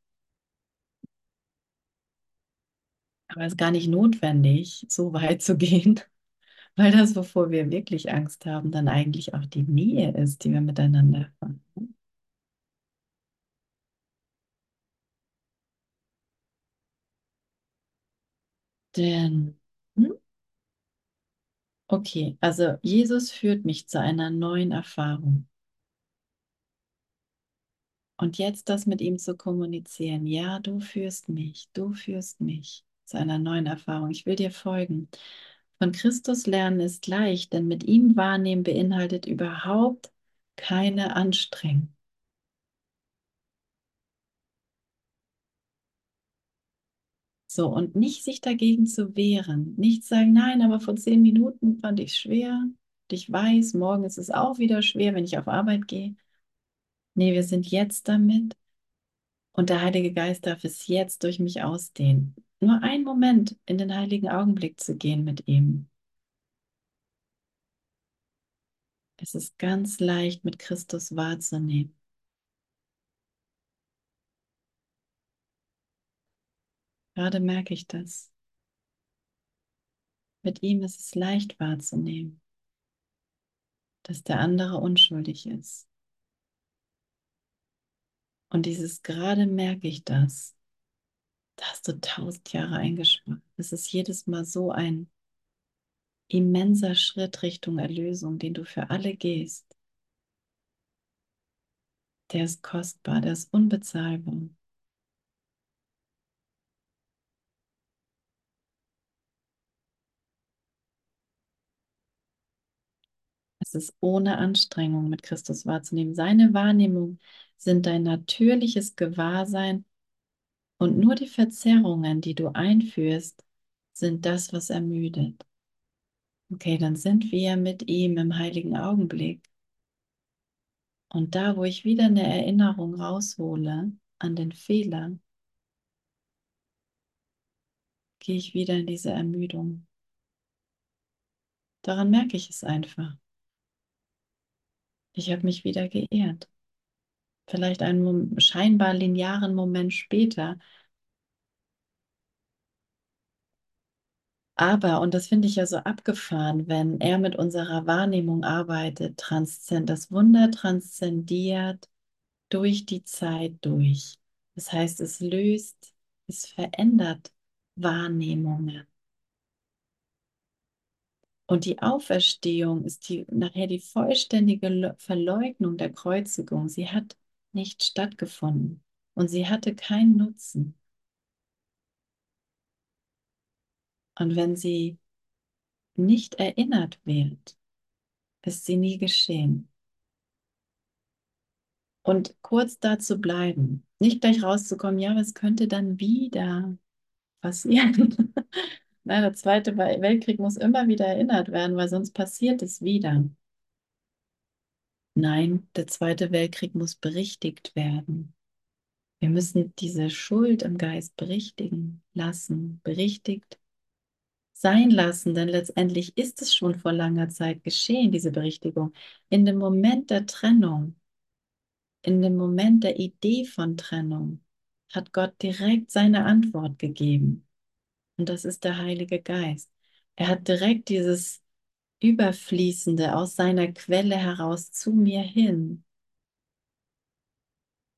Speaker 1: Aber es ist gar nicht notwendig, so weit zu gehen, <laughs> weil das, wovor wir wirklich Angst haben, dann eigentlich auch die Nähe ist, die wir miteinander haben. Denn, hm? okay, also Jesus führt mich zu einer neuen Erfahrung. Und jetzt das mit ihm zu kommunizieren. Ja, du führst mich, du führst mich zu einer neuen Erfahrung. Ich will dir folgen. Von Christus lernen ist leicht, denn mit ihm wahrnehmen beinhaltet überhaupt keine Anstrengung. So, und nicht sich dagegen zu wehren, nicht sagen, nein, aber vor zehn Minuten fand ich es schwer. Ich weiß, morgen ist es auch wieder schwer, wenn ich auf Arbeit gehe. Nee, wir sind jetzt damit und der Heilige Geist darf es jetzt durch mich ausdehnen. Nur einen Moment in den heiligen Augenblick zu gehen mit ihm. Es ist ganz leicht mit Christus wahrzunehmen. Gerade merke ich das. Mit ihm ist es leicht wahrzunehmen, dass der andere unschuldig ist. Und dieses gerade merke ich das. Da hast du tausend Jahre eingespart. Es ist jedes Mal so ein immenser Schritt Richtung Erlösung, den du für alle gehst. Der ist kostbar, der ist unbezahlbar. Es ohne Anstrengung mit Christus wahrzunehmen. Seine Wahrnehmung sind dein natürliches Gewahrsein und nur die Verzerrungen, die du einführst, sind das, was ermüdet. Okay, dann sind wir mit ihm im heiligen Augenblick. Und da, wo ich wieder eine Erinnerung raushole an den Fehler, gehe ich wieder in diese Ermüdung. Daran merke ich es einfach. Ich habe mich wieder geehrt. Vielleicht einen scheinbar linearen Moment später. Aber, und das finde ich ja so abgefahren, wenn er mit unserer Wahrnehmung arbeitet, transzend, das Wunder transzendiert durch die Zeit durch. Das heißt, es löst, es verändert Wahrnehmungen. Und die Auferstehung ist die, nachher die vollständige Verleugnung der Kreuzigung. Sie hat nicht stattgefunden und sie hatte keinen Nutzen. Und wenn sie nicht erinnert wird, ist sie nie geschehen. Und kurz da zu bleiben, nicht gleich rauszukommen, ja, was könnte dann wieder passieren? <laughs> Nein, der Zweite Weltkrieg muss immer wieder erinnert werden, weil sonst passiert es wieder. Nein, der Zweite Weltkrieg muss berichtigt werden. Wir müssen diese Schuld im Geist berichtigen lassen, berichtigt sein lassen, denn letztendlich ist es schon vor langer Zeit geschehen, diese Berichtigung. In dem Moment der Trennung, in dem Moment der Idee von Trennung, hat Gott direkt seine Antwort gegeben. Und das ist der Heilige Geist. Er hat direkt dieses Überfließende aus seiner Quelle heraus zu mir hin.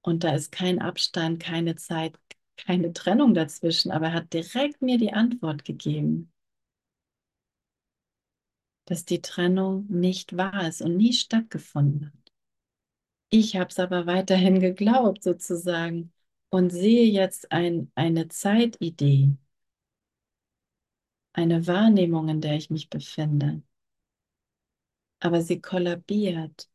Speaker 1: Und da ist kein Abstand, keine Zeit, keine Trennung dazwischen, aber er hat direkt mir die Antwort gegeben. dass die Trennung nicht wahr ist und nie stattgefunden hat. Ich habe es aber weiterhin geglaubt, sozusagen, und sehe jetzt ein, eine Zeitidee, eine Wahrnehmung, in der ich mich befinde. Aber sie kollabiert,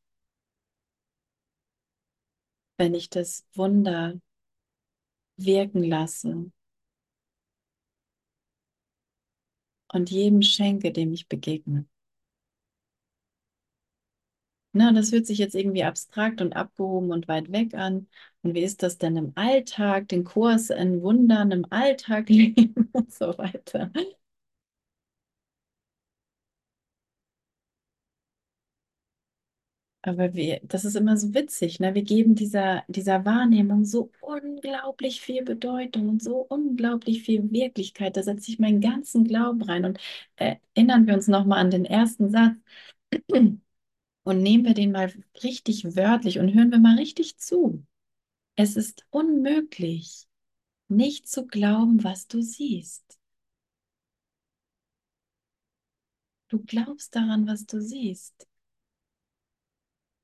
Speaker 1: wenn ich das Wunder wirken lasse und jedem schenke, dem ich begegne. Na, das hört sich jetzt irgendwie abstrakt und abgehoben und weit weg an. Und wie ist das denn im Alltag, den Kurs in Wundern im Alltag <laughs> leben und so weiter? Aber wir, das ist immer so witzig, ne? Wir geben dieser, dieser Wahrnehmung so unglaublich viel Bedeutung und so unglaublich viel Wirklichkeit. Da setze ich meinen ganzen Glauben rein. Und erinnern wir uns nochmal an den ersten Satz <clears throat> und nehmen wir den mal richtig wörtlich und hören wir mal richtig zu. Es ist unmöglich, nicht zu glauben, was du siehst. Du glaubst daran, was du siehst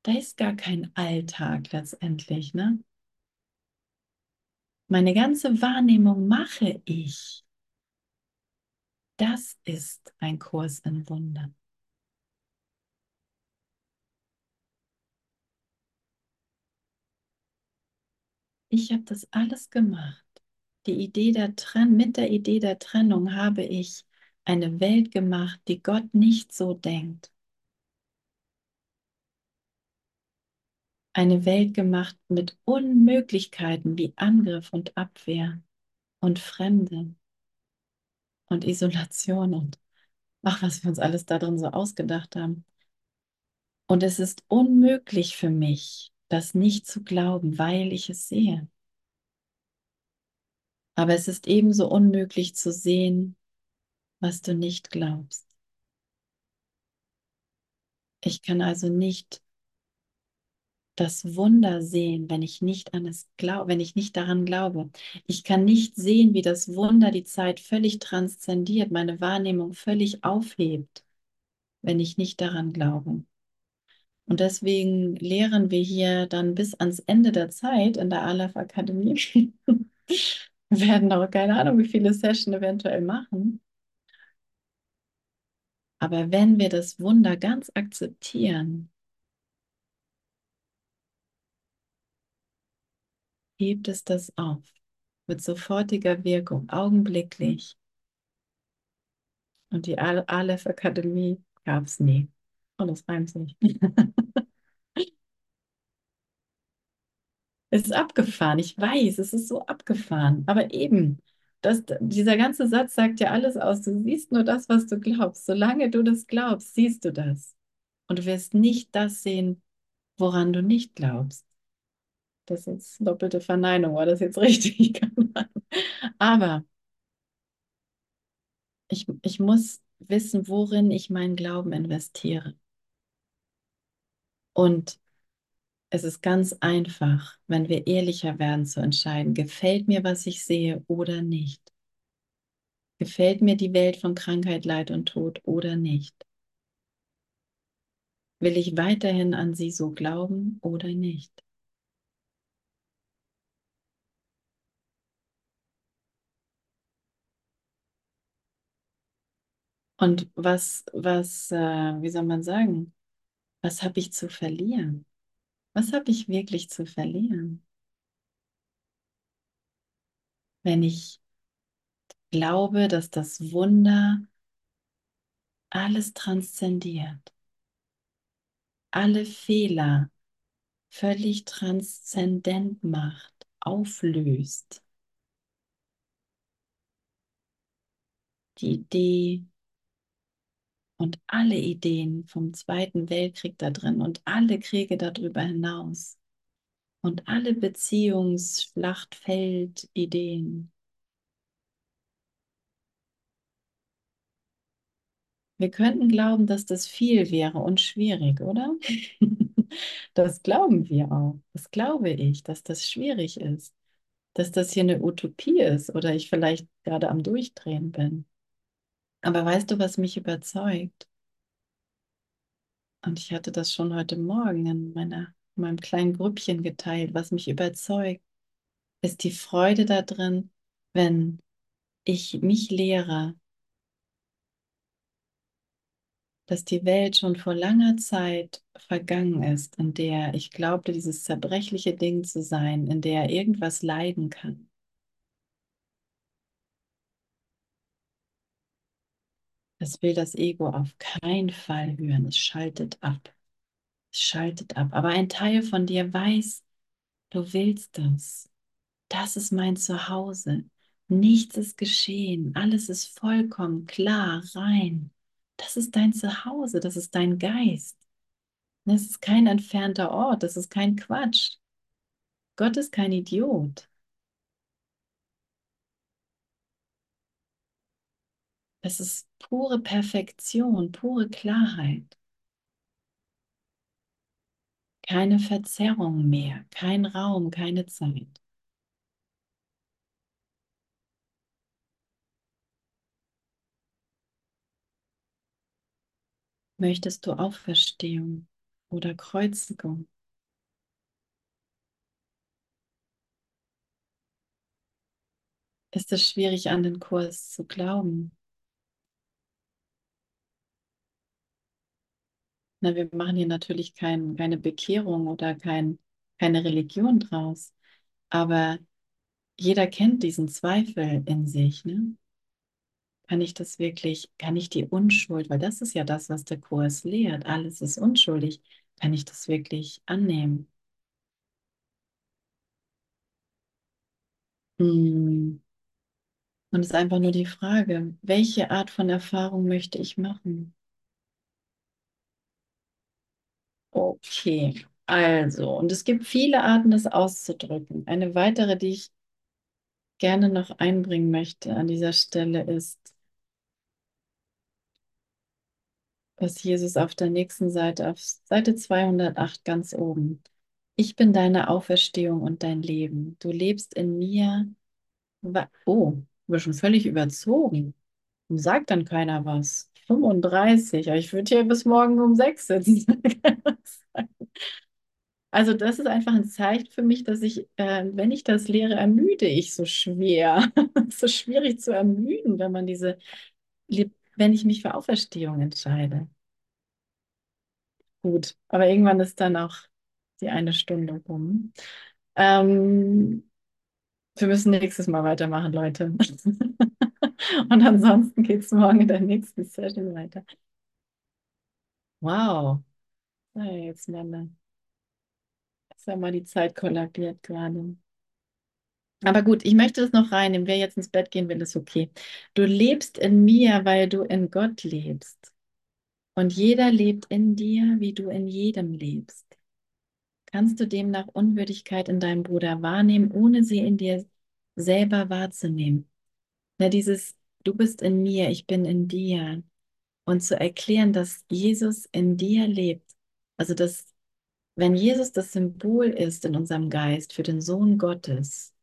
Speaker 1: da ist gar kein Alltag letztendlich, ne? Meine ganze Wahrnehmung mache ich. Das ist ein Kurs in Wundern. Ich habe das alles gemacht. Die Idee der Trenn mit der Idee der Trennung habe ich eine Welt gemacht, die Gott nicht so denkt. Eine Welt gemacht mit Unmöglichkeiten wie Angriff und Abwehr und Fremde und Isolation und ach, was wir uns alles da drin so ausgedacht haben. Und es ist unmöglich für mich, das nicht zu glauben, weil ich es sehe. Aber es ist ebenso unmöglich zu sehen, was du nicht glaubst. Ich kann also nicht das Wunder sehen, wenn ich nicht an es glaube, wenn ich nicht daran glaube. Ich kann nicht sehen, wie das Wunder die Zeit völlig transzendiert, meine Wahrnehmung völlig aufhebt, wenn ich nicht daran glaube. Und deswegen lehren wir hier dann bis ans Ende der Zeit in der Aleph Akademie. wir <laughs> werden auch keine Ahnung, wie viele Sessions eventuell machen. Aber wenn wir das Wunder ganz akzeptieren, hebt es das auf. Mit sofortiger Wirkung, augenblicklich. Und die Aleph Akademie gab es nie. Und das reimt sich. es ist abgefahren, ich weiß, es ist so abgefahren. Aber eben, das, dieser ganze Satz sagt ja alles aus. Du siehst nur das, was du glaubst. Solange du das glaubst, siehst du das. Und du wirst nicht das sehen, woran du nicht glaubst. Das ist jetzt doppelte Verneinung, war das jetzt <laughs> richtig? Aber ich, ich muss wissen, worin ich meinen Glauben investiere. Und es ist ganz einfach, wenn wir ehrlicher werden, zu entscheiden, gefällt mir, was ich sehe oder nicht. Gefällt mir die Welt von Krankheit, Leid und Tod oder nicht? Will ich weiterhin an sie so glauben oder nicht? Und was, was, äh, wie soll man sagen, was habe ich zu verlieren? Was habe ich wirklich zu verlieren? Wenn ich glaube, dass das Wunder alles transzendiert, alle Fehler völlig transzendent macht, auflöst. Die Idee und alle Ideen vom Zweiten Weltkrieg da drin und alle Kriege darüber hinaus und alle Beziehungsschlachtfeldideen. Wir könnten glauben, dass das viel wäre und schwierig, oder? <laughs> Das glauben wir auch. Das glaube ich, dass das schwierig ist, dass das hier eine Utopie ist oder ich vielleicht gerade am Durchdrehen bin. Aber weißt du, was mich überzeugt? Und ich hatte das schon heute Morgen in meiner, in meinem kleinen Grüppchen geteilt. Was mich überzeugt, ist die Freude darin, wenn ich mich lehre, dass die Welt schon vor langer Zeit vergangen ist, in der ich glaubte, dieses zerbrechliche Ding zu sein, in der irgendwas leiden kann. Das will das Ego auf keinen Fall hören. Es schaltet ab. Es schaltet ab. Aber ein Teil von dir weiß, du willst das. Das ist mein Zuhause. Nichts ist geschehen. Alles ist vollkommen klar, rein. Das ist dein Zuhause. Das ist dein Geist. Das ist kein entfernter Ort. Das ist kein Quatsch. Gott ist kein Idiot. Das ist pure Perfektion, pure Klarheit. Keine Verzerrung mehr, kein Raum, keine Zeit. Möchtest du Auferstehung oder Kreuzigung? Ist es schwierig, an den Kurs zu glauben? Na, wir machen hier natürlich kein, keine Bekehrung oder kein, keine Religion draus, aber jeder kennt diesen Zweifel in sich. Ne? Kann ich das wirklich, kann ich die Unschuld, weil das ist ja das, was der Kurs lehrt, alles ist unschuldig, kann ich das wirklich annehmen? Hm. Und es ist einfach nur die Frage, welche Art von Erfahrung möchte ich machen? Okay, also, und es gibt viele Arten, das auszudrücken. Eine weitere, die ich gerne noch einbringen möchte an dieser Stelle ist, was Jesus auf der nächsten Seite, auf Seite 208 ganz oben. Ich bin deine Auferstehung und dein Leben. Du lebst in mir. Oh, wir schon völlig überzogen. Warum sagt dann keiner was? 35, aber ich würde hier bis morgen um 6 sitzen. <laughs> Also das ist einfach ein Zeichen für mich, dass ich, äh, wenn ich das lehre, ermüde ich so schwer. <laughs> So schwierig zu ermüden, wenn man diese, wenn ich mich für Auferstehung entscheide. Gut, aber irgendwann ist dann auch die eine Stunde rum. Ähm, wir müssen nächstes Mal weitermachen, Leute. <laughs> Und ansonsten geht es morgen in der nächsten Session weiter. Wow. Ja, jetzt meine, ist ja mal die Zeit kollabiert gerade. Aber gut, ich möchte das noch reinnehmen. Wer jetzt ins Bett gehen will, ist okay. Du lebst in mir, weil du in Gott lebst. Und jeder lebt in dir, wie du in jedem lebst. Kannst du demnach Unwürdigkeit in deinem Bruder wahrnehmen, ohne sie in dir selber wahrzunehmen? Na, dieses Du bist in mir, ich bin in dir. Und zu erklären, dass Jesus in dir lebt. Also, dass, wenn Jesus das Symbol ist in unserem Geist für den Sohn Gottes,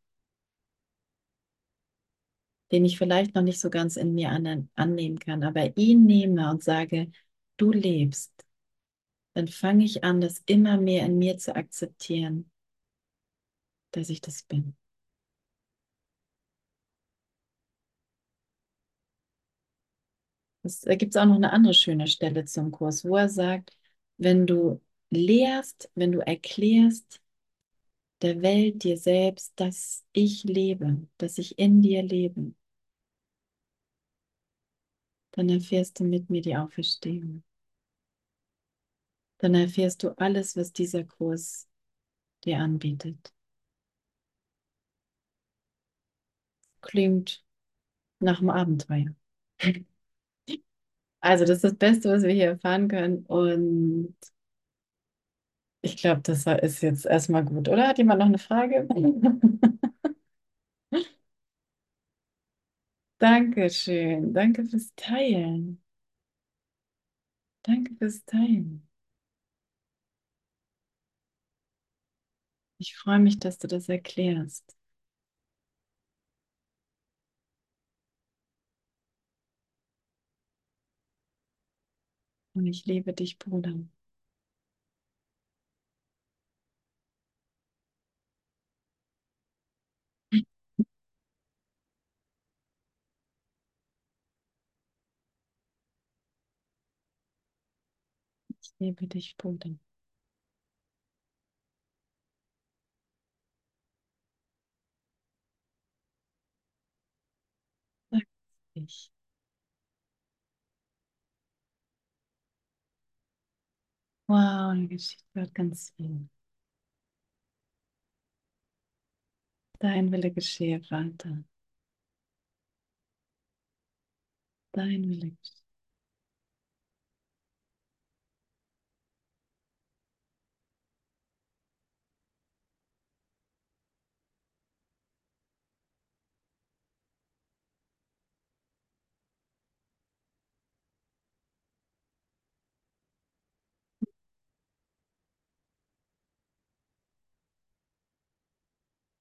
Speaker 1: den ich vielleicht noch nicht so ganz in mir annehmen kann, aber ihn nehme und sage, du lebst, dann fange ich an, das immer mehr in mir zu akzeptieren, dass ich das bin. Da gibt es auch noch eine andere schöne Stelle zum Kurs, wo er sagt, wenn du lehrst, wenn du erklärst der Welt, dir selbst, dass ich lebe, dass ich in dir lebe, dann erfährst du mit mir die Auferstehung. Dann erfährst du alles, was dieser Kurs dir anbietet. Klingt nach dem Abenteuer. <laughs> Also, das ist das Beste, was wir hier erfahren können. Und ich glaube, das ist jetzt erstmal gut, oder? Hat jemand noch eine Frage? <laughs> Dankeschön. Danke fürs Teilen. Danke fürs Teilen. Ich freue mich, dass du das erklärst. Und ich liebe dich, Bruder. Ich liebe dich, Bruder. Ich. Wow, die Geschichte wird ganz viel. Dein Wille geschehe, Vater. Dein Wille geschehe.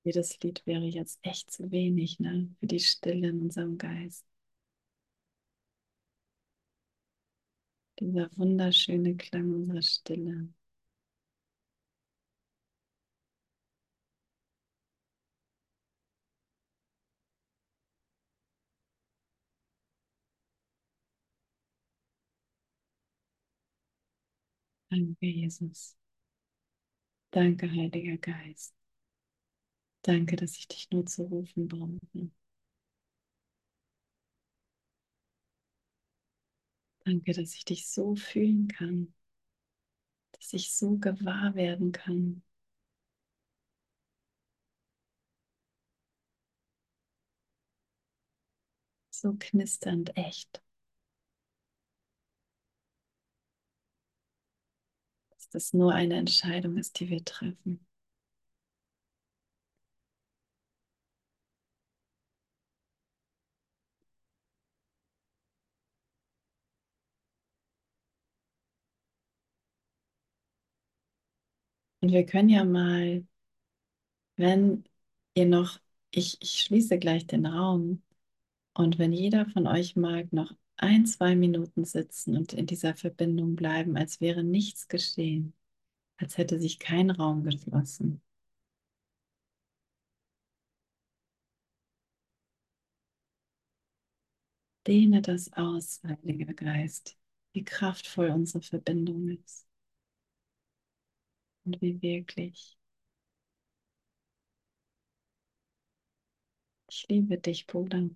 Speaker 1: Jedes Lied wäre jetzt echt zu wenig, ne? Für die Stille in unserem Geist. Dieser wunderschöne Klang unserer Stille. Danke, Jesus. Danke, Heiliger Geist. Danke, dass ich dich nur zu rufen brauche. Danke, dass ich dich so fühlen kann, dass ich so gewahr werden kann. So knisternd echt. Dass das nur eine Entscheidung ist, die wir treffen. Und wir können ja mal, wenn ihr noch, ich, ich schließe gleich den Raum und wenn jeder von euch mag, noch ein, zwei Minuten sitzen und in dieser Verbindung bleiben, als wäre nichts geschehen, als hätte sich kein Raum geschlossen. Dehne das aus, Heiliger Geist, wie kraftvoll unsere Verbindung ist und wie wirklich. Ich liebe dich, Bruder.